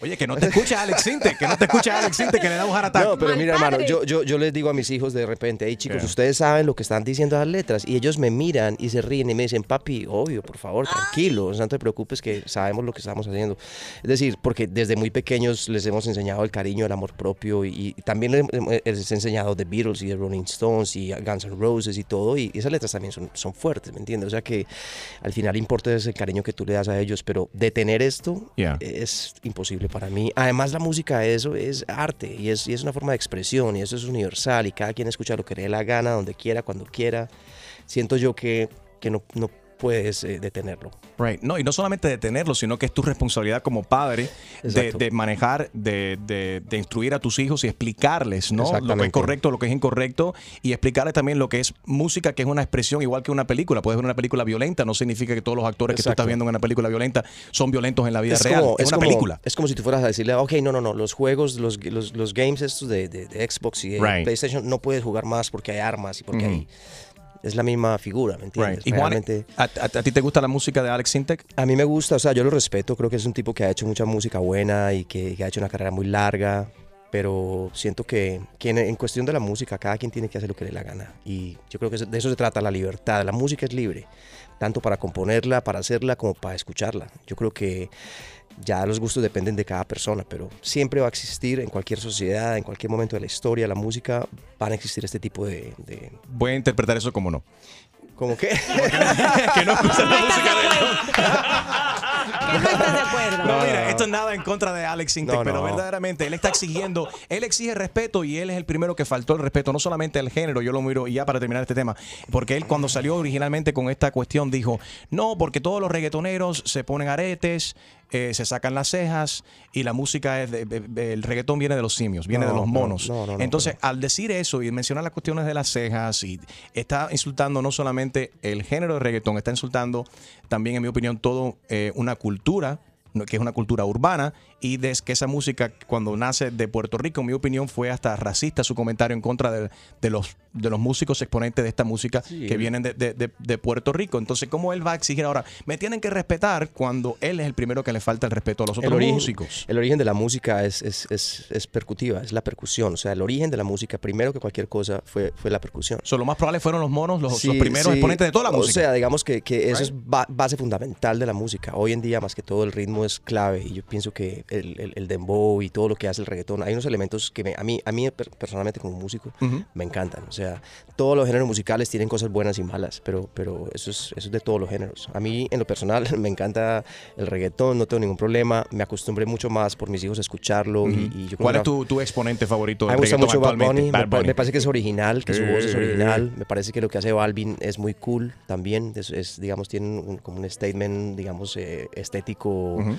Oye, que no te escucha Alex Sinte, que no te escucha Alex Sinte, que le da un attack. No, pero mira, hermano, yo, yo, yo les digo a mis hijos de repente, hey chicos, Yeah. ustedes saben lo que están diciendo las letras. Y ellos me miran y se ríen y me dicen, papi, obvio, por favor, tranquilo, no te preocupes que sabemos lo que estamos haciendo. Es decir, porque desde muy pequeños les hemos enseñado el cariño, el amor propio y, y también les, les he enseñado The Beatles y The Rolling Stones y Guns N' Roses y todo. Y esas letras también son, son fuertes, ¿me entiendes? O sea que al final importa es el cariño que tú le das a ellos, pero detener esto Yeah. es imposible para mí. Además, la música, eso es arte y es, y es una forma de expresión y eso es universal y cada quien escucha lo que le dé la gana, donde quiera, cuando quiera. Siento yo que, que no, no puedes eh, detenerlo. Right. No, y no solamente detenerlo, sino que es tu responsabilidad como padre de, manejar, de, de- de instruir a tus hijos y explicarles, ¿no? Lo que es correcto, lo que es incorrecto, y explicarles también lo que es música, que es una expresión igual que una película. Puedes ver una película violenta, no significa que todos los actores que tú estás viendo en una película violenta son violentos en la vida es real. como, es, una como- película. Es como si tú fueras a decirle, ok, no, no, no, los juegos, los, los, los games estos de, Xbox y de Right. PlayStation no puedes jugar más porque hay armas y porque hay... Es la misma figura, ¿me entiendes? Right. Y Juan, Realmente- ¿a, a- a ti te gusta la música de Alex Sintek? A mí me gusta, o sea, yo lo respeto, creo que es un tipo que ha hecho mucha música buena y que, que ha hecho una carrera muy larga, pero siento que, que en, en cuestión de la música, cada quien tiene que hacer lo que le dé la gana. Y yo creo que de eso se trata la libertad. La música es libre, tanto para componerla, para hacerla, como para escucharla. Yo creo que ya los gustos dependen de cada persona, pero siempre va a existir en cualquier sociedad, en cualquier momento de la historia, la música, van a existir este tipo de... de Voy a interpretar eso como no. ¿Cómo qué? que no escucha la música de no estás de acuerdo. No, mira, esto es nada en contra de Alex Sintek, No, pero no. verdaderamente él está exigiendo, él exige respeto y él es el primero que faltó el respeto, no solamente al género, yo lo miro y ya para terminar este tema, porque él cuando salió originalmente con esta cuestión dijo, no, porque todos los reggaetoneros se ponen aretes, eh, se sacan las cejas y la música es de- de- de- el reggaetón viene de los simios, viene No, de los no, monos. no, no, no, Entonces, al decir eso y mencionar las cuestiones de las cejas y está insultando no solamente el género de reggaetón, está insultando también, en mi opinión, todo eh, una cultura que es una cultura urbana y desde que esa música cuando nace de Puerto Rico, en mi opinión, fue hasta racista su comentario en contra de, de los, de los músicos exponentes de esta música Sí. que vienen de, de- de- de Puerto Rico. Entonces, ¿cómo él va a exigir ahora? Me tienen que respetar cuando él es el primero que le falta el respeto a los otros el origen, músicos. El origen de la música es, es, es, es percutiva, es la percusión. O sea, el origen de la música, primero que cualquier cosa, fue, fue la percusión. So, lo más probable fueron los monos, los, primeros sí. exponentes de toda la O música. sea, digamos que, que eso es ba- base fundamental de la música. Hoy en día, más que todo, el ritmo es clave. Y yo pienso que el, el, el dembow y todo lo que hace el reggaetón, hay unos elementos que me- a, mí, a mí per- personalmente como músico me encantan. O sea, todos los géneros musicales tienen cosas buenas y malas, pero, pero eso, es, eso es de todos los géneros. A mí, en lo personal, me encanta el reggaetón, no tengo ningún problema. Me acostumbré mucho más por mis hijos a escucharlo. y, y yo ¿Cuál es tu, tu exponente favorito del me gusta mucho Bad? Bunny. Bad Me, Bunny. me parece que es original, que su voz es original. Me parece que lo que hace Balvin es muy cool también. Es, es, digamos, tiene un, como un statement, digamos, eh, estético Ujú.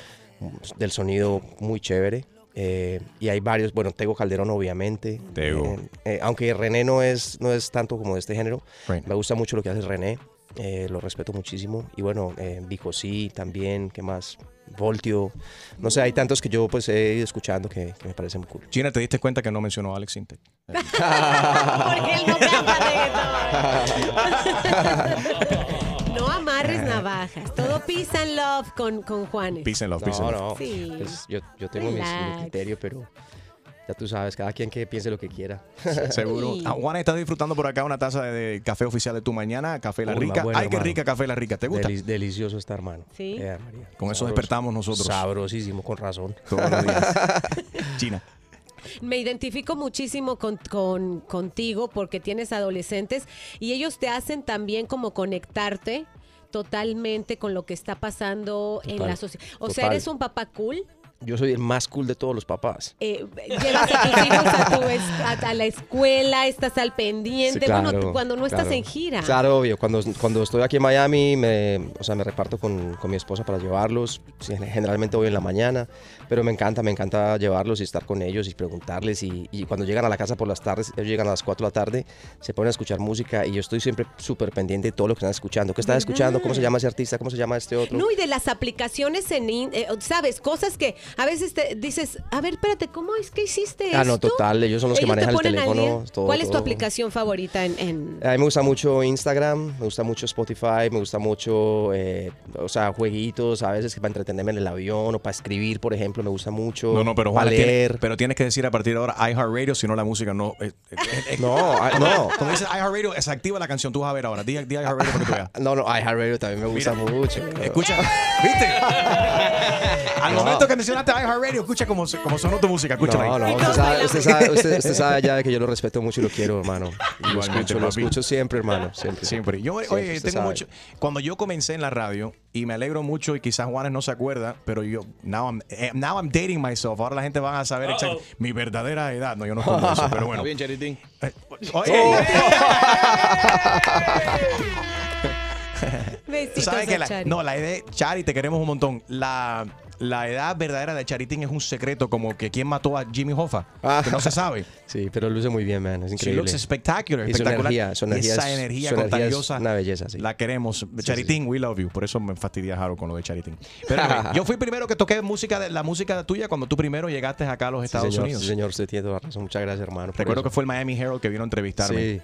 del sonido muy chévere. Eh, y hay varios, bueno, Tego Calderón obviamente. Tego. Eh, eh, aunque René no es, no es tanto como de este género, Right. me gusta mucho lo que hace René. eh, lo respeto muchísimo. Y bueno, eh, Vico sí también, ¿qué más? Voltio. No sé, hay tantos que yo pues he ido escuchando que, que me parecen muy cool. Gina, ¿te diste cuenta que no mencionó a Alex Sintek? Porque él no canta reggaetón. Navajas. Todo peace and love con, con Juanes. Peace and love, peace and love. no. Sí. Pues yo, yo tengo mis- mi criterio, pero ya tú sabes, cada quien que piense lo que quiera. Seguro. Ah, Juan, estás disfrutando por acá una taza de café oficial de tu mañana, Café La Rica. bueno, Ay, qué hermano. rica Café La Rica. ¿Te gusta? Deli- delicioso está, hermano. Sí. Eh, María. Con eso despertamos nosotros. Sabrosísimo, con razón. Todos los días. China. Me identifico muchísimo con, con- contigo porque tienes adolescentes y ellos te hacen también como conectarte totalmente con lo que está pasando en la sociedad. O sea, eres un papá cool. Yo soy el más cool de todos los papás. eh, llevas a tus hijos a, tu es- a- a la escuela, estás al pendiente. Sí, claro, cuando no estás en gira. Claro, obvio. Cuando, cuando estoy aquí en Miami, me, o sea, me reparto con, con mi esposa para llevarlos. Generalmente voy en la mañana, pero me encanta, me encanta llevarlos y estar con ellos y preguntarles. Y, y cuando llegan a la casa por las tardes, ellos llegan a las 4 de la tarde, se ponen a escuchar música y yo estoy siempre súper pendiente de todo lo que están escuchando. ¿Qué están ¿Verdad? escuchando? ¿Cómo se llama ese artista? ¿Cómo se llama este otro? No, y de las aplicaciones en, in- eh, ¿sabes? Cosas que a veces te dices, a ver, espérate, ¿cómo es que hiciste Ah, no, total, ellos son los que te manejan el teléfono, todo, ¿Cuál es tu aplicación favorita en, en- A mí me gusta mucho Instagram, me gusta mucho Spotify, me gusta mucho, eh, o sea, jueguitos, a veces para entretenerme en el avión o para escribir, por ejemplo, me gusta mucho. No, no, pero para leer. pero tienes que decir a partir de ahora iHeartRadio, si no la música no. eh, eh, eh, No, ah, no. Cuando dices iHeartRadio, se activa la canción. Tú vas a ver ahora. Di, di iHeartRadio para que tú veas. No, no, iHeartRadio también me gusta mucho. Escucha, ¿viste? Al No. momento que mencionaste iHeartRadio, escucha cómo, cómo sonó tu música. Escúchala No, no, usted sabe, usted, sabe, usted- usted sabe ya que yo lo respeto mucho y lo quiero, hermano. Lo escucho, lo escucho siempre, hermano. Siempre. Siempre. Yo, Siempre, oye, tengo sabe. mucho. Cuando yo comencé en la radio, y me alegro mucho, y quizás Juanes no se acuerda, pero yo, now I'm, eh, now I'm dating myself. Ahora la gente va a saber exact- mi verdadera edad. No, yo no pongo eso, pero bueno. Está bien, Charitín. Oye. Tú Besitos sabes que la, no, la de Chari, te queremos un montón. La, la edad verdadera de Charitín es un secreto, como que quién mató a Jimmy Hoffa, que no se sabe. Sí, pero luce muy bien, man. Es She increíble. looks spectacular, Y su espectacular. energía, su energía esa es- energía su energía es contagiosa. una belleza, sí. La queremos. Charitín, we love you. Por eso me fastidia Harold con lo de Charitín. Pero anyway, yo fui primero que toqué música de, la música tuya cuando tú primero llegaste acá a los Estados señor, Unidos. Sí, señor, usted tiene toda razón. Muchas gracias, hermano. Recuerdo eso. que fue el Miami Herald que vino a entrevistarme. Sí.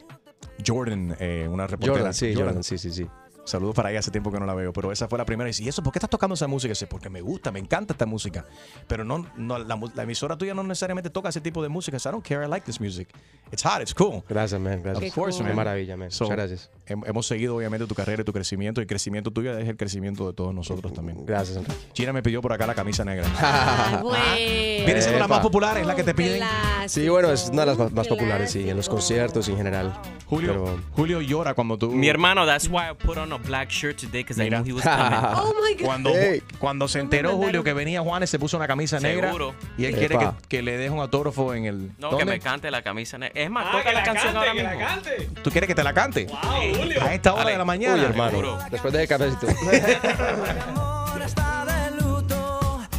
Jordan, eh, una reportera. Jordan, sí, Jordan, sí, sí, sí. Saludos para ella, hace tiempo que no la veo, pero esa fue la primera. Y dice, ¿y eso? ¿Por qué estás tocando esa música? Y dice, porque me gusta, me encanta esta música. Pero no, no la, mu- la emisora tuya no necesariamente toca ese tipo de música. So I don't care, I like this music. It's hot, it's cool. Gracias, man. Gracias. Of course, Qué man. maravilla, man. So, Muchas gracias. hem- hemos seguido, obviamente, tu carrera y tu crecimiento. Y el crecimiento tuyo es el crecimiento de todos nosotros también. Gracias, Enrique. China me pidió por acá la camisa negra. Ah, bueno. Viene siendo la más popular, es la que te piden. Sí, bueno, es una de las más, más populares, sí, en los conciertos y en general. Julio, Pero- Julio llora cuando tú. Mi hermano, that's why I put on a black shirt today because I knew he was coming. Oh my God. Cuando, Hey. cuando se enteró Julio que venía Juanes, se puso una camisa negra. Seguro. Y él quiere que, que le deje un autógrafo en el. No, ¿Dónde? que me cante la camisa negra. Es más, Ah, toca que la, la canción cante, ahora que la mismo. cante. ¿Tú quieres que te la cante? Wow, Julio. A esta hora Dale. de la mañana. Uy, hermano. Seguro. Después de cafecito.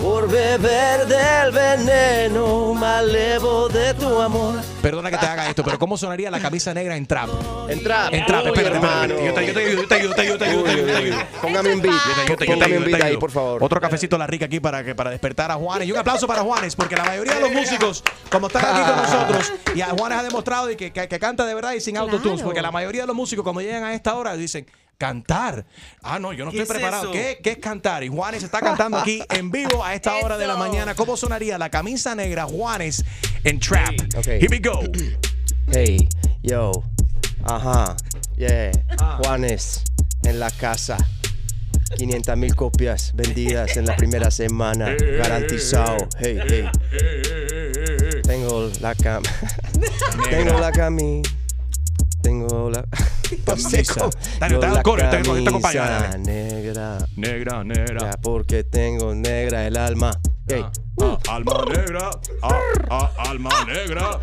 por beber del veneno malevo de tu amor. Perdona que te haga esto, pero ¿cómo sonaría la camisa negra en trap? En trap. En trap, espérate, hermano. Yo te, ayudo, yo te ayudo, yo te ayudo, yo te ayudo, yo te ayudo, yo te ayudo. Póngame un beat. Yo te- ayudo, yo te ahí, por favor. Otro cafecito a la rica aquí para, que, para despertar a Juanes. Y un aplauso para Juanes, porque la mayoría de los músicos, como están aquí con nosotros, y a Juanes ha demostrado y que, que- que canta de verdad y sin Claro. autotunes, porque la mayoría de los músicos cuando llegan a esta hora dicen, cantar. Ah, no, yo no ¿Qué estoy es preparado. eso? ¿Qué, ¿Qué es cantar? Y Juanes está cantando aquí en vivo a esta hora de la mañana. ¿Cómo sonaría la camisa negra Juanes en trap? Ok. Here we go. Hey, yo, ajá, yeah, Juanes en la casa. 500 mil copias vendidas en la primera semana, garantizado. Hey, hey. Tengo la cam, tengo la cami, tengo la Camisa. Dale, dale, la corre, te- te acompaño, dale. negra, Negra, negra. ya porque tengo negra el alma. Hey, Ah, alma negra, ah, ah, alma negra.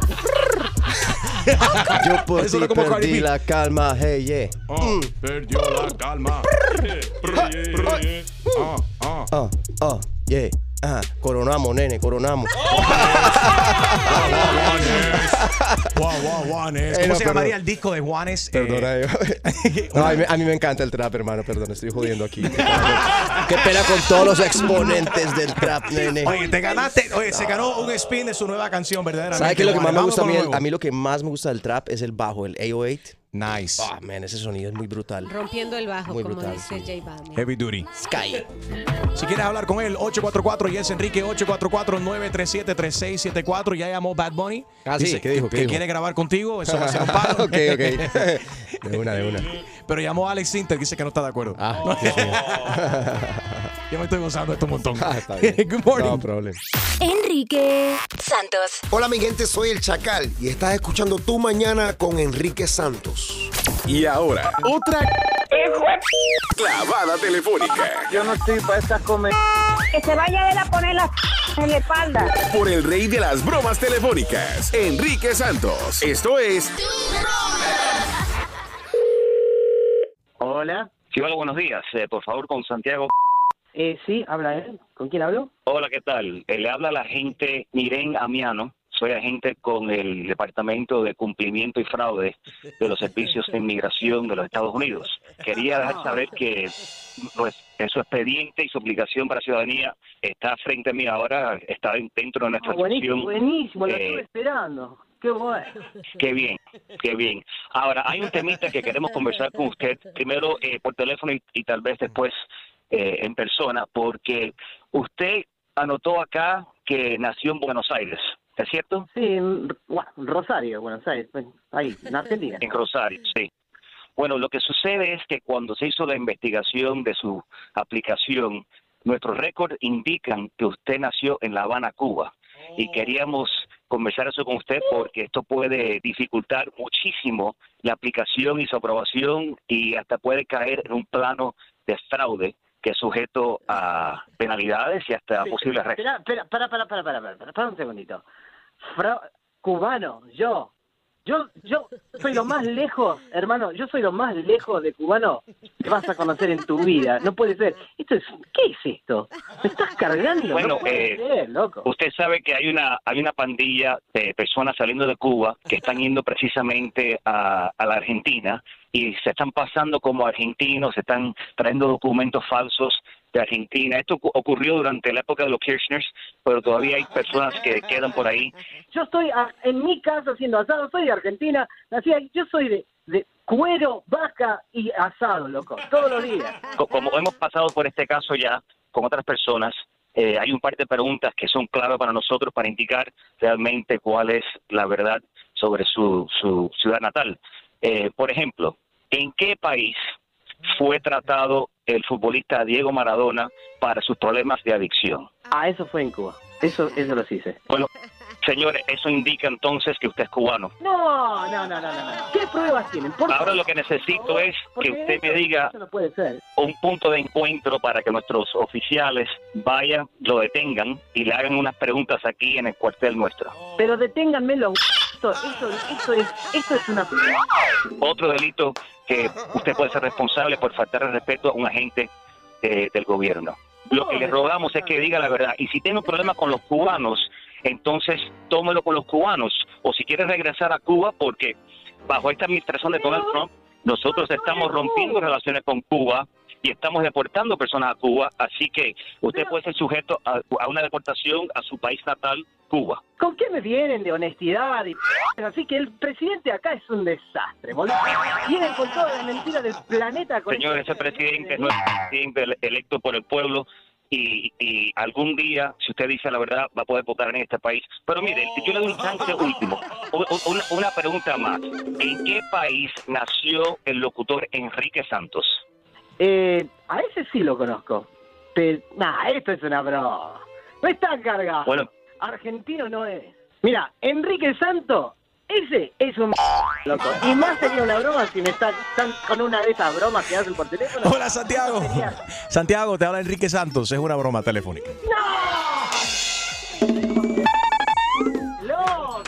yo por ti perdí la calma. Hey, yeah. Ah, Perdió la calma. Ah, ah. Ah, ah, yeah. Coronamos, nene, coronamos. Juan, Juan, Juanes. Eh, ¿Cómo no, se perdón. llamaría el disco de Juanes? Eh, Perdona, yo- No, a, mí, a mí me encanta el trap, hermano, perdón, estoy jodiendo aquí. Qué pena con todos los exponentes del trap, nene. Oye, te ganaste. Oye, se ganó un spin de su nueva canción, verdaderamente. ¿Sabes qué lo que más Juanes. me gusta a mí? A mí lo que más me gusta del trap es el bajo, el 808. Nice. Ah, man, ese sonido es muy brutal. Rompiendo el bajo, Muy como brutal, dice J Balvin. Heavy duty. Sky. Si quieres hablar con él, 844 y es Enrique 844-937-3674. Ya llamó Bad Bunny. Ah, sí, ¿qué dijo? ¿Qué que dijo? quiere grabar contigo. Eso va a ser un palo. ok, ok. De una, de una. Pero llamó a Alex Sinter, que dice que no está de acuerdo. Ah, Dios mío. Yo me estoy gozando esto un montón. Ah, está bien. Good morning. No problem. Enrique Santos. Hola mi gente, soy el Chacal y estás escuchando Tu Mañana con Enrique Santos. Y ahora, otra clavada telefónica Yo no estoy para estas comer. Que se vaya él a poner la en la espalda. por el rey de las bromas telefónicas, Enrique Santos. Esto es Hola. Sí, hola, buenos días. Eh, por favor, con Santiago. Eh, sí, habla él. ¿Con quién hablo? Hola, ¿qué tal? Eh, le habla la agente Miren Amiano. Soy agente con el Departamento de Cumplimiento y Fraude de los Servicios de Inmigración de los Estados Unidos. Quería dejar saber que pues, en su expediente y su aplicación para ciudadanía está frente a mí ahora, está dentro de nuestra Ah, buenísimo, sección. buenísimo, lo Eh, estuve esperando. Qué bueno. Qué bien, qué bien. Ahora, hay un temita que queremos conversar con usted, primero eh, por teléfono y, y tal vez después eh, en persona, porque usted anotó acá que nació en Buenos Aires, ¿es cierto? Sí, en bueno, Rosario, Buenos Aires, pues, ahí, en Argentina. En Rosario, sí. Bueno, lo que sucede es que cuando se hizo la investigación de su aplicación, nuestros récords indican que usted nació en La Habana, Cuba. Y queríamos conversar eso con usted porque esto puede dificultar muchísimo la aplicación y su aprobación y hasta puede caer en un plano de fraude que es sujeto a penalidades y hasta posibles arrestos. Espera, espera, para, para, para, para, para un segundito. Fra- cubano, yo, yo, yo soy lo más lejos, hermano, yo soy lo más lejos de cubano que vas a conocer en tu vida. No puede ser. Esto es, ¿qué es esto? ¿Me estás cargando? Bueno, no puede eh, ser, loco. Usted sabe que hay una hay una pandilla de personas saliendo de Cuba que están yendo precisamente a, a la Argentina y se están pasando como argentinos, se están trayendo documentos falsos de Argentina. Esto ocu- ocurrió durante la época de los Kirchners, pero todavía hay personas que quedan por ahí. Yo estoy a- en mi casa haciendo asado, soy de Argentina, nací ahí, yo soy de, de cuero, vaca y asado, loco, todos los días. Co- Como hemos pasado por este caso ya con otras personas, eh, hay un par de preguntas que son clave para nosotros para indicar realmente cuál es la verdad sobre su, su ciudad natal. Eh, por ejemplo, ¿en qué país fue tratado el futbolista Diego Maradona para sus problemas de adicción? Ah, eso fue en Cuba, eso, eso lo hice. Bueno, señores, eso indica entonces que usted es cubano. No, no, no, no, no. ¿Qué pruebas tienen? Por Ahora lo que necesito es que usted me diga Eso no puede ser. un punto de encuentro para que nuestros oficiales vayan, lo detengan y le hagan unas preguntas aquí en el cuartel nuestro. Pero deténganme los... Esto, esto, esto es, esto es una... Otro delito que usted puede ser responsable por faltar el respeto a un agente eh, del gobierno. Lo que le rogamos es que diga la verdad. Y si tiene un problema con los cubanos, entonces tómelo con los cubanos. O si quiere regresar a Cuba, porque bajo esta administración de Donald Trump, nosotros estamos rompiendo relaciones con Cuba y estamos deportando personas a Cuba. Así que usted puede ser sujeto a, a una deportación a su país natal, Cuba. ¿Con qué me vienen de honestidad? Y... Así que el presidente acá es un desastre, boludo. Vienen con todas las mentiras del planeta. Con Señor, ese presidente no es presidente ele- electo por el pueblo y, y algún día, si usted dice la verdad, va a poder votar en este país. Pero mire, yo le doy un chance último. Una, una pregunta más. ¿En qué país nació el locutor Enrique Santos? Eh, a ese sí lo conozco. Pero, nah, esto es una broma. No está cargado. Bueno. Argentino no es. Mira, Enrique Santo, ese es un loco. Y más sería una broma si me están, están con una de esas bromas que hacen por teléfono. Hola, Santiago. Santiago, te habla Enrique Santos. Es una broma telefónica. ¡Loco!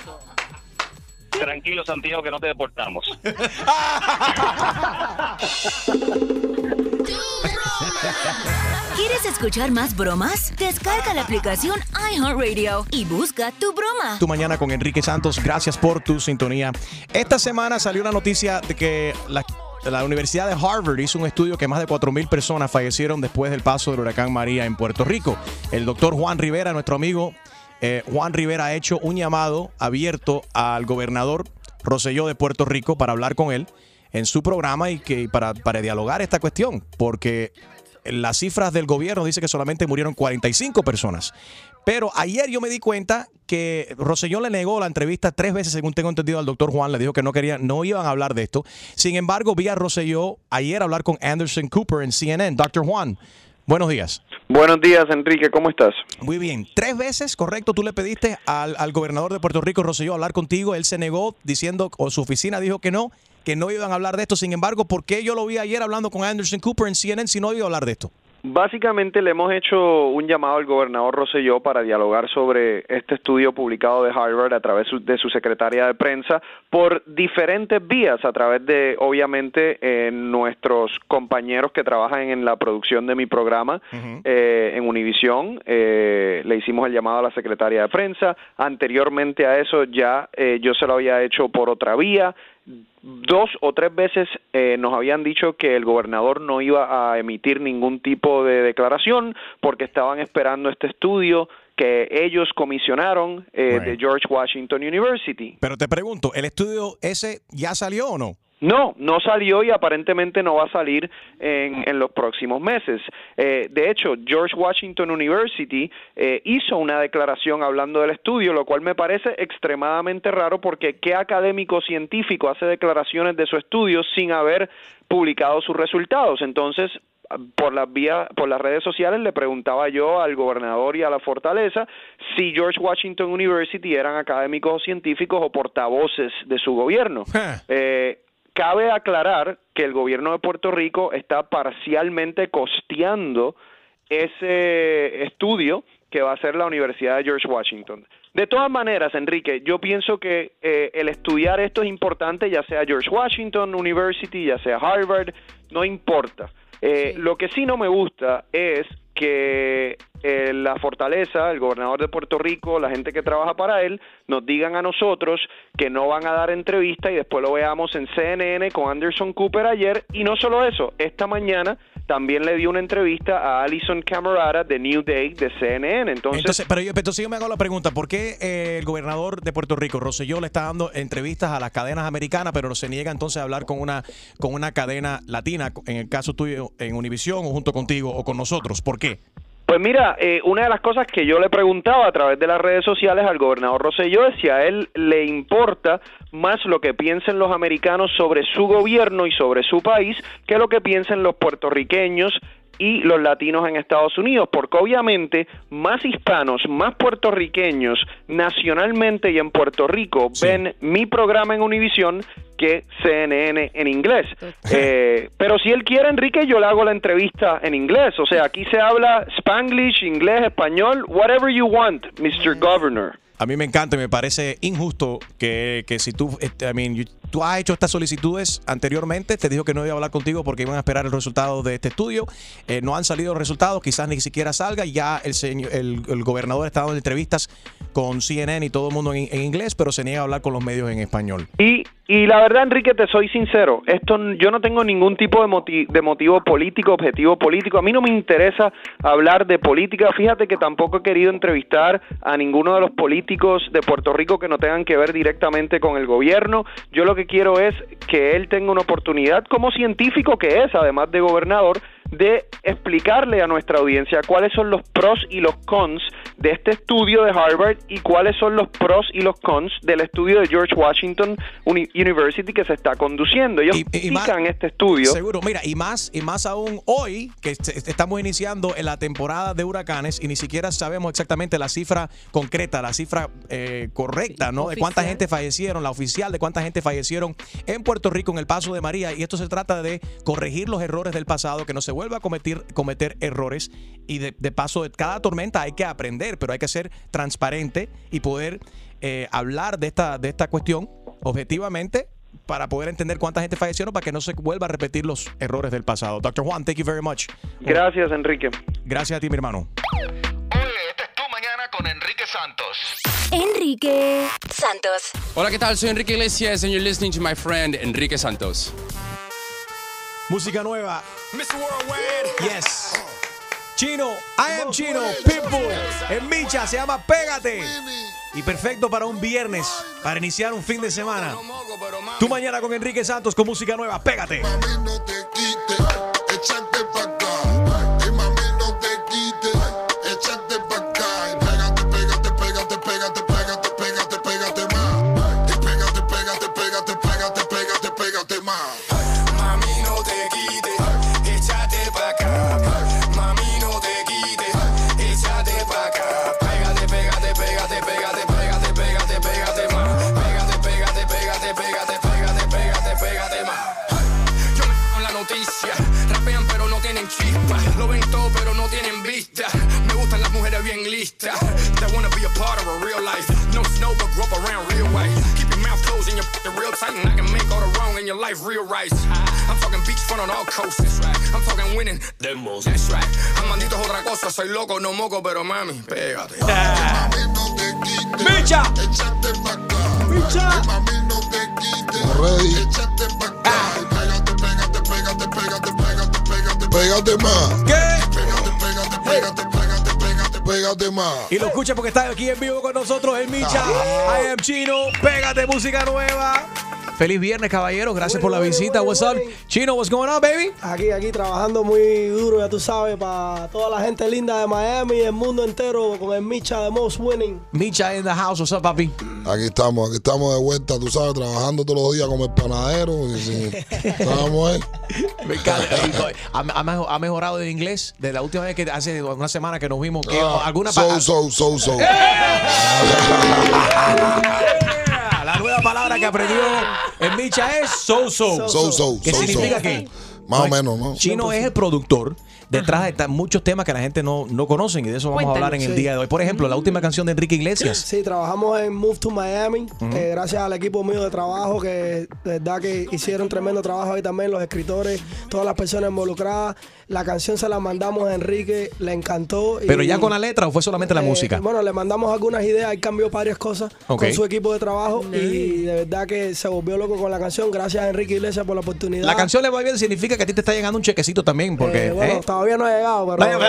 Tranquilo, Santiago, que no te deportamos. ¿Quieres escuchar más bromas? Descarga la aplicación iHeartRadio y busca tu broma. Tu mañana con Enrique Santos. Gracias por tu sintonía. Esta semana salió una noticia de que la, Universidad de Harvard hizo un estudio que más de 4.000 personas fallecieron después del paso del huracán María en Puerto Rico. El doctor Juan Rivera, nuestro amigo eh, Juan Rivera, ha hecho un llamado abierto al gobernador Roselló de Puerto Rico para hablar con él. en su programa y que para, para dialogar esta cuestión, porque las cifras del gobierno dice que solamente murieron 45 personas. Pero ayer yo me di cuenta que Rosellón le negó la entrevista tres veces, según tengo entendido, al doctor Juan. Le dijo que no quería, no iban a hablar de esto. Sin embargo, vi a Roselló ayer hablar con Anderson Cooper en CNN. Doctor Juan, buenos días. Buenos días, Enrique, ¿cómo estás? Muy bien. Tres veces, correcto, tú le pediste al, al gobernador de Puerto Rico, Roselló, hablar contigo. Él se negó diciendo, o su oficina dijo que no, que no iban a hablar de esto. Sin embargo, ¿por qué yo lo vi ayer hablando con Anderson Cooper en CNN si no iba a hablar de esto? Básicamente le hemos hecho un llamado al gobernador Rosselló para dialogar sobre este estudio publicado de Harvard a través de su secretaria de prensa por diferentes vías, a través de, obviamente, eh, nuestros compañeros que trabajan en la producción de mi programa eh, en Univisión. eh, le hicimos el llamado a la secretaria de prensa. Anteriormente a eso ya eh, yo se lo había hecho por otra vía dos o tres veces eh, nos habían dicho que el gobernador no iba a emitir ningún tipo de declaración porque estaban esperando este estudio que ellos comisionaron eh, de George Washington University. Pero te pregunto, ¿el estudio ese ya salió o no? No, no salió y aparentemente no va a salir en, en los próximos meses. Eh, de hecho, George Washington University eh, hizo una declaración hablando del estudio, lo cual me parece extremadamente raro porque ¿qué académico científico hace declaraciones de su estudio sin haber publicado sus resultados? Entonces, por las vías, por las redes sociales le preguntaba yo al gobernador y a la fortaleza si George Washington University eran académicos o científicos o portavoces de su gobierno. Eh, cabe aclarar que el gobierno de Puerto Rico está parcialmente costeando ese estudio que va a hacer la Universidad de George Washington. De todas maneras, Enrique, yo pienso que eh, el estudiar esto es importante, ya sea George Washington University, ya sea Harvard, no importa. Eh, Lo que sí no me gusta es que eh, la fortaleza, el gobernador de Puerto Rico, la gente que trabaja para él, nos digan a nosotros que no van a dar entrevista y después lo veamos en CNN con Anderson Cooper ayer. Y no solo eso, esta mañana también le dio una entrevista a Alison Camerata de New Day de CNN. Entonces, Entonces, pero yo, entonces yo me hago la pregunta, ¿por qué eh, el gobernador de Puerto Rico, Rosselló, le está dando entrevistas a las cadenas americanas, pero se niega entonces a hablar con una, con una cadena latina, en el caso tuyo en Univisión o junto contigo o con nosotros? ¿Por qué? Pues mira, eh, una de las cosas que yo le preguntaba a través de las redes sociales al gobernador Rosselló es si a él le importa más lo que piensen los americanos sobre su gobierno y sobre su país que lo que piensen los puertorriqueños y los latinos en Estados Unidos, porque obviamente más hispanos, más puertorriqueños nacionalmente y en Puerto Rico ven mi programa en Univisión que CNN en inglés. Eh, pero si él quiere, Enrique, yo le hago la entrevista en inglés. O sea, aquí se habla Spanglish, inglés, español, whatever you want, Mr. Governor. A mí me encanta y me parece injusto que, que si tú, este, I mean, tú has hecho estas solicitudes anteriormente, te dijo que no iba a hablar contigo porque iban a esperar el resultado de este estudio, eh, no han salido los resultados, quizás ni siquiera salga, ya el, señor, el, el gobernador está dando entrevistas con CNN y todo el mundo en, en inglés, pero se niega a hablar con los medios en español. Y, y la verdad, Enrique, te soy sincero, esto yo no tengo ningún tipo de, de motivo político, objetivo político. A mí no me interesa hablar de política. Fíjate que tampoco he querido entrevistar a ninguno de los políticos de Puerto Rico que no tengan que ver directamente con el gobierno. Yo lo que quiero es que él tenga una oportunidad como científico que es, además de gobernador, de explicarle a nuestra audiencia cuáles son los pros y los cons de este estudio de Harvard y cuáles son los pros y los cons del estudio de George Washington Uni- University que se está conduciendo. Ellos explican este estudio. Seguro, mira, y más, y más aún hoy, que est- est- estamos iniciando en la temporada de huracanes y ni siquiera sabemos exactamente la cifra concreta, la cifra eh, correcta, ¿no? De cuánta gente fallecieron, la oficial de cuánta gente fallecieron en Puerto Rico en el paso de María. Y esto se trata de corregir los errores del pasado, que no se vuelva a cometer, cometer errores. Y de, de paso, de cada tormenta hay que aprender, pero hay que ser transparente y poder eh, hablar de esta, de esta cuestión objetivamente para poder entender cuánta gente fallecieron para que no se vuelva a repetir los errores del pasado. Dr. Juan, thank you very much. Gracias, Enrique. Gracias a ti, mi hermano. con Enrique Santos. Enrique Santos. Hola, ¿qué tal? Soy Enrique Iglesias and you're listening to my friend Enrique Santos. Música nueva. Mr. Worldwide. Yes. Chino, I am Chino, Pitbull. En Micha se llama Pégate. y perfecto para un viernes, para iniciar un fin de semana. Tú mañana con Enrique Santos con música nueva. Pégate. Échate pa' acá. Life. No snow but grow up around real white. Keep your mouth closed and your f***ing real tight and I can make all the wrong in your life real right. I'm talking beachfront on all coasts. Right? I'm talking winning the most. That's right. I'm mandito es otra cosa. Soy loco, no moco, pero mami, pégate. ¡Micha! Échate pa' acá. ¡Micha! Ay, mami, no te quites. Échate pa' acá. Y pégate, pégate, pégate, pégate, pégate, pégate, pégate más. ¿Qué? Pégate, pégate, pégate, pégate, pégate, más. Y lo escucha porque está aquí en vivo con nosotros el Micha. I am Chino. Pégate música nueva. Feliz viernes, caballeros. Gracias por la visita. What's up? Chino, what's going on, baby? Aquí, aquí trabajando muy duro, ya tú sabes, para toda la gente linda de Miami y el mundo entero con el Micha de Most Winning. Micha in the house. What's up, papi? Aquí estamos, aquí estamos de vuelta, tú sabes, trabajando todos los días como el panadero. Y sí, estamos ahí. Me encanta. ¿Ha, ha mejo- ha mejorado el inglés de la última vez que hace una semana que nos vimos? Que Ah, alguna so, so, so, so. La nueva palabra que aprendió en Micha es so-so. So, so, ¿Qué so, significa so. que? Más o menos, ¿no? Chino es el productor detrás de ta- muchos temas que la gente no, no conocen y de eso vamos a hablar en el día de hoy. Por ejemplo, la última canción de Enrique Iglesias. Sí, trabajamos en Move to Miami, eh, gracias al equipo mío de trabajo que de verdad que hicieron tremendo trabajo ahí también, los escritores, todas las personas involucradas. La canción se la mandamos a Enrique, le encantó. y- Pero ya con la letra o fue solamente la Eh, música. Bueno, le mandamos algunas ideas, él cambió varias cosas con su equipo de trabajo y de verdad que se volvió loco con la canción. Gracias a Enrique Iglesias por la oportunidad. La canción le va bien significa que a ti te está llegando un chequecito también, porque Eh, bueno, ¿eh? Todavía no ha llegado, pero.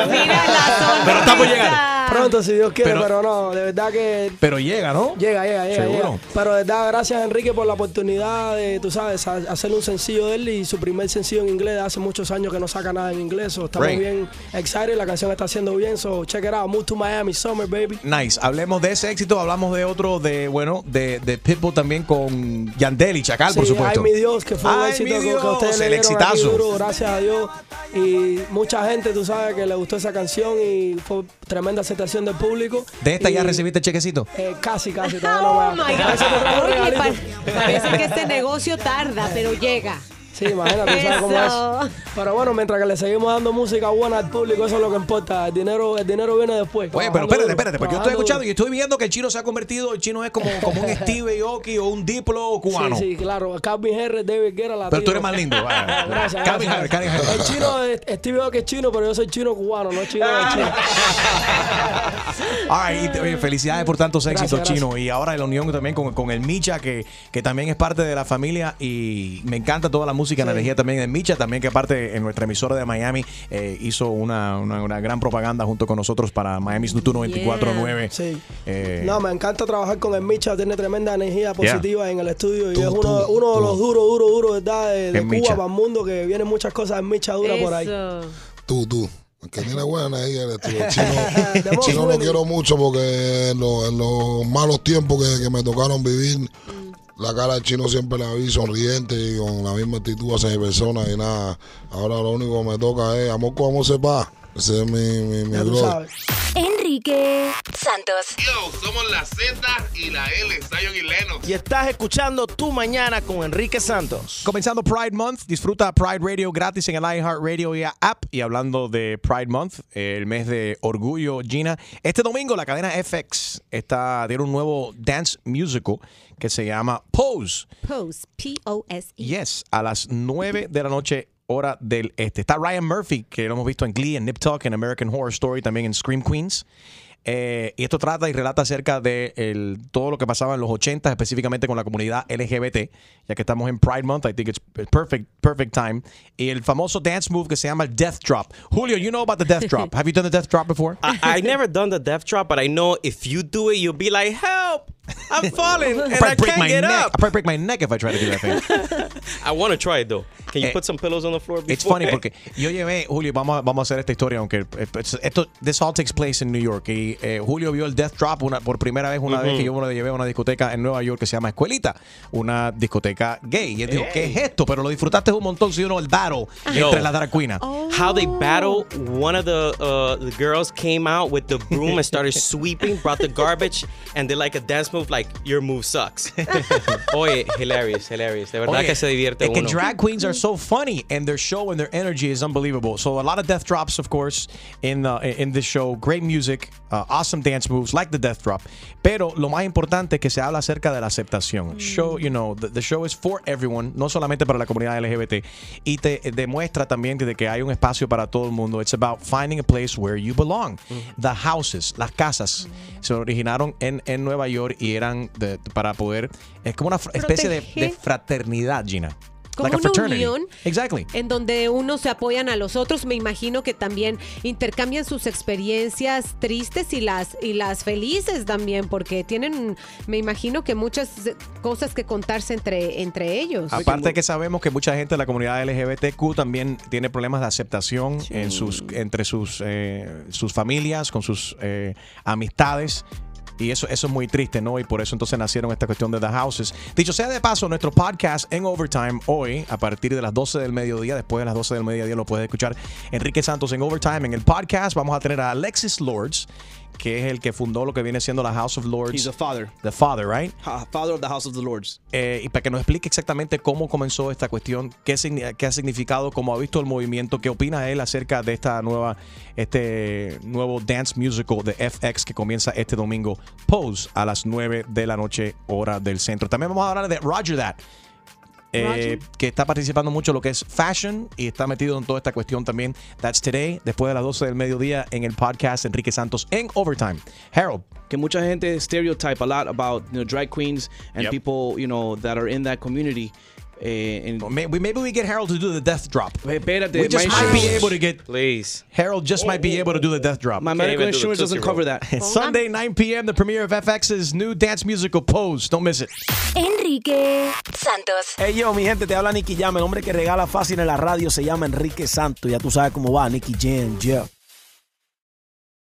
Pero estamos llegando. Pronto, si Dios quiere, Pero- pero, no, de verdad que. Pero llega, ¿no? Llega, llega, llega, Seguro. llega. Pero de verdad, gracias Enrique por la oportunidad de, tú sabes, ha- hacer un sencillo de él y su primer sencillo en inglés. Hace muchos años que no saca nada en inglés. so estamos bien excited, la canción está haciendo bien. So check it out, move to Miami, summer, baby. Nice. Hablemos de ese éxito, hablamos de otro, de bueno, de, de Pitbull también con Yandel y Chacal, por supuesto. Ay, mi Dios, que fue un Ay, éxito mi que- que, Dios, ustedes el exitazo. duro, gracias a Dios. Y mucha gente, tú sabes, que le gustó esa canción y fue tremenda aceptación del público. ¿De esta ya Y, recibiste el chequecito? eh, casi, casi, todavía no Oh me my God. Oye, regalito. pa- parece que este negocio tarda, pero llega. Sí, imagínate, ¿sabes cómo es? Pero bueno, mientras que le seguimos dando música buena al público, eso es lo que importa. El dinero, el dinero viene después. Oye, pero espérate, espérate, porque yo estoy escuchando y estoy viendo que el chino se ha convertido, el chino es como, como un Steve Aoki o un Diplo cubano. Sí, sí, claro. Calvin Harris, David Guerra, la Pero tú eres más lindo. Gracias, Calvin. Harris, Calvin Harris. El chino, es- Steve Aoki es chino, pero yo soy chino cubano, no chino chino. Ay, felicidades por tantos éxitos, Gracias, Chino. Y ahora la unión también con, con el Micha, que, que también es parte de la familia. Y me encanta toda la música, la energía también de Micha, también que aparte en nuestra emisora de Miami eh, hizo una, una- una gran propaganda junto con nosotros para Miami's Nutu 94.9. Sí. Eh, No, me encanta trabajar con el Micha, tiene tremenda energía positiva en el estudio y Tú, es uno, tú, uno de los duros, duros, duros, ¿verdad? De, Cuba Micha. para el mundo, que vienen muchas cosas en Micha dura por ahí. Tú, tú. Que tiene buena tú. El chino, chino lo quiero mucho porque en, lo- en los malos tiempos que, que me tocaron vivir, la cara del chino siempre la vi sonriente y con la misma actitud hacia mi persona y nada. Ahora lo único que me toca es amor como sepa. Ese es mi, mi, mi. Enrique Santos. Yo, somos la Z y la L, Zion y Lennox. Y estás escuchando Tu Mañana con Enrique Santos. Comenzando Pride Month, disfruta Pride Radio gratis en el iHeartRadio y app. Y hablando de Pride Month, el mes de orgullo, Gina, este domingo la cadena FX está, tiene un nuevo dance musical que se llama Pose. Pose, P-O-S-E. Yes, a las 9 de la noche, hora del este. Está Ryan Murphy, que lo hemos visto en Glee, en Nip Tuck, en American Horror Story, también en Scream Queens. Eh, y esto trata y relata acerca de todo lo que pasaba en los 80, específicamente con la comunidad LGBT, ya que estamos en Pride Month, I think it's perfect, perfect time. Y el famoso dance move que se llama el Death Drop. Julio, you know about the Death Drop. Have you done the Death Drop before? I, I never done the death drop, but I know if you do it, you'll be like, help! I'm falling and I probably break can't my get neck. up. I'll probably break my neck if I try to do that thing. I want to try it though. Can you Eh, put some pillows on the floor? It's before? funny porque yo llevé, Julio, vamos a, vamos a hacer esta historia, aunque eh, pues, esto, this all takes place in New York. Y eh, Julio vio el Death Drop una, por primera vez, una vez que yo me lo llevé a una discoteca en Nueva York que se llama Escuelita, una discoteca gay. Y él dijo, ¿qué es esto? Pero lo disfrutaste un montón, si uno el battle Yo, entre las drag queens. How they battle? One of the uh, the girls came out with the broom and started sweeping, brought the garbage, and did like a dance move, like your move sucks. Oye, hilarious, hilarious. De verdad Oye, que se divierte que uno. drag queens are so funny and their show and their energy is unbelievable. So a lot of death drops, of course, in the, in this show. Great music, uh, awesome dance moves like the death drop. Pero lo más importante es que se habla acerca de la aceptación. Show, you know, the, the show is for everyone, no solamente para la comunidad LGBT. Y te demuestra también de que hay un espacio para todo el mundo. It's about finding a place where you belong. The houses, las casas, se originaron en, en Nueva York y eran de- para poder. Es como una especie de, de fraternidad, Gina. Como Like una unión. Exactly. En donde unos se apoyan a los otros, me imagino que también intercambian sus experiencias tristes y las y las felices también, porque tienen, me imagino que muchas cosas que contarse entre entre ellos. Aparte que sabemos que mucha gente de la comunidad LGBTQ también tiene problemas de aceptación en sus, entre sus, eh, sus familias, con sus eh, amistades. Y eso, eso es muy triste, ¿no? Y por eso entonces nacieron esta cuestión de The Houses. Dicho sea de paso, nuestro podcast en Overtime hoy, a partir de las 12 del mediodía, después de las 12 del mediodía lo puedes escuchar Enrique Santos en Overtime. En el podcast vamos a tener a Alexis Lords, que es el que fundó lo que viene siendo la House of Lords. He's the father. The father, right? Ha- Father of the House of the Lords. Eh, y para que nos explique exactamente cómo comenzó esta cuestión, qué ha significado, cómo ha visto el movimiento, qué opina él acerca de esta nueva, este nuevo dance musical de FX que comienza este domingo, Pose, a las 9 de la noche, hora del centro. También vamos a hablar de Roger That. Eh, que está participando mucho en lo que es fashion y está metido en toda esta cuestión también. That's today, después de las 12 del mediodía, en el podcast Enrique Santos en Overtime. Harold. Que mucha gente stereotype a lot about you know, drag queens and Yep. people you know that are in that community. Eh, and maybe, we get Harold to do the death drop. Espérate, We just might be able to get. Please. Harold just might be able to do the death drop. My medical insurance doesn't cover that. Sunday, 9 p.m., the premiere of FX's new dance musical Pose. Don't miss it. Enrique Santos. Hey yo, mi gente, te habla Nicky Jam. El hombre que regala fácil en la radio se llama Enrique Santos. Ya tú sabes cómo va, Nicky Jam, yeah.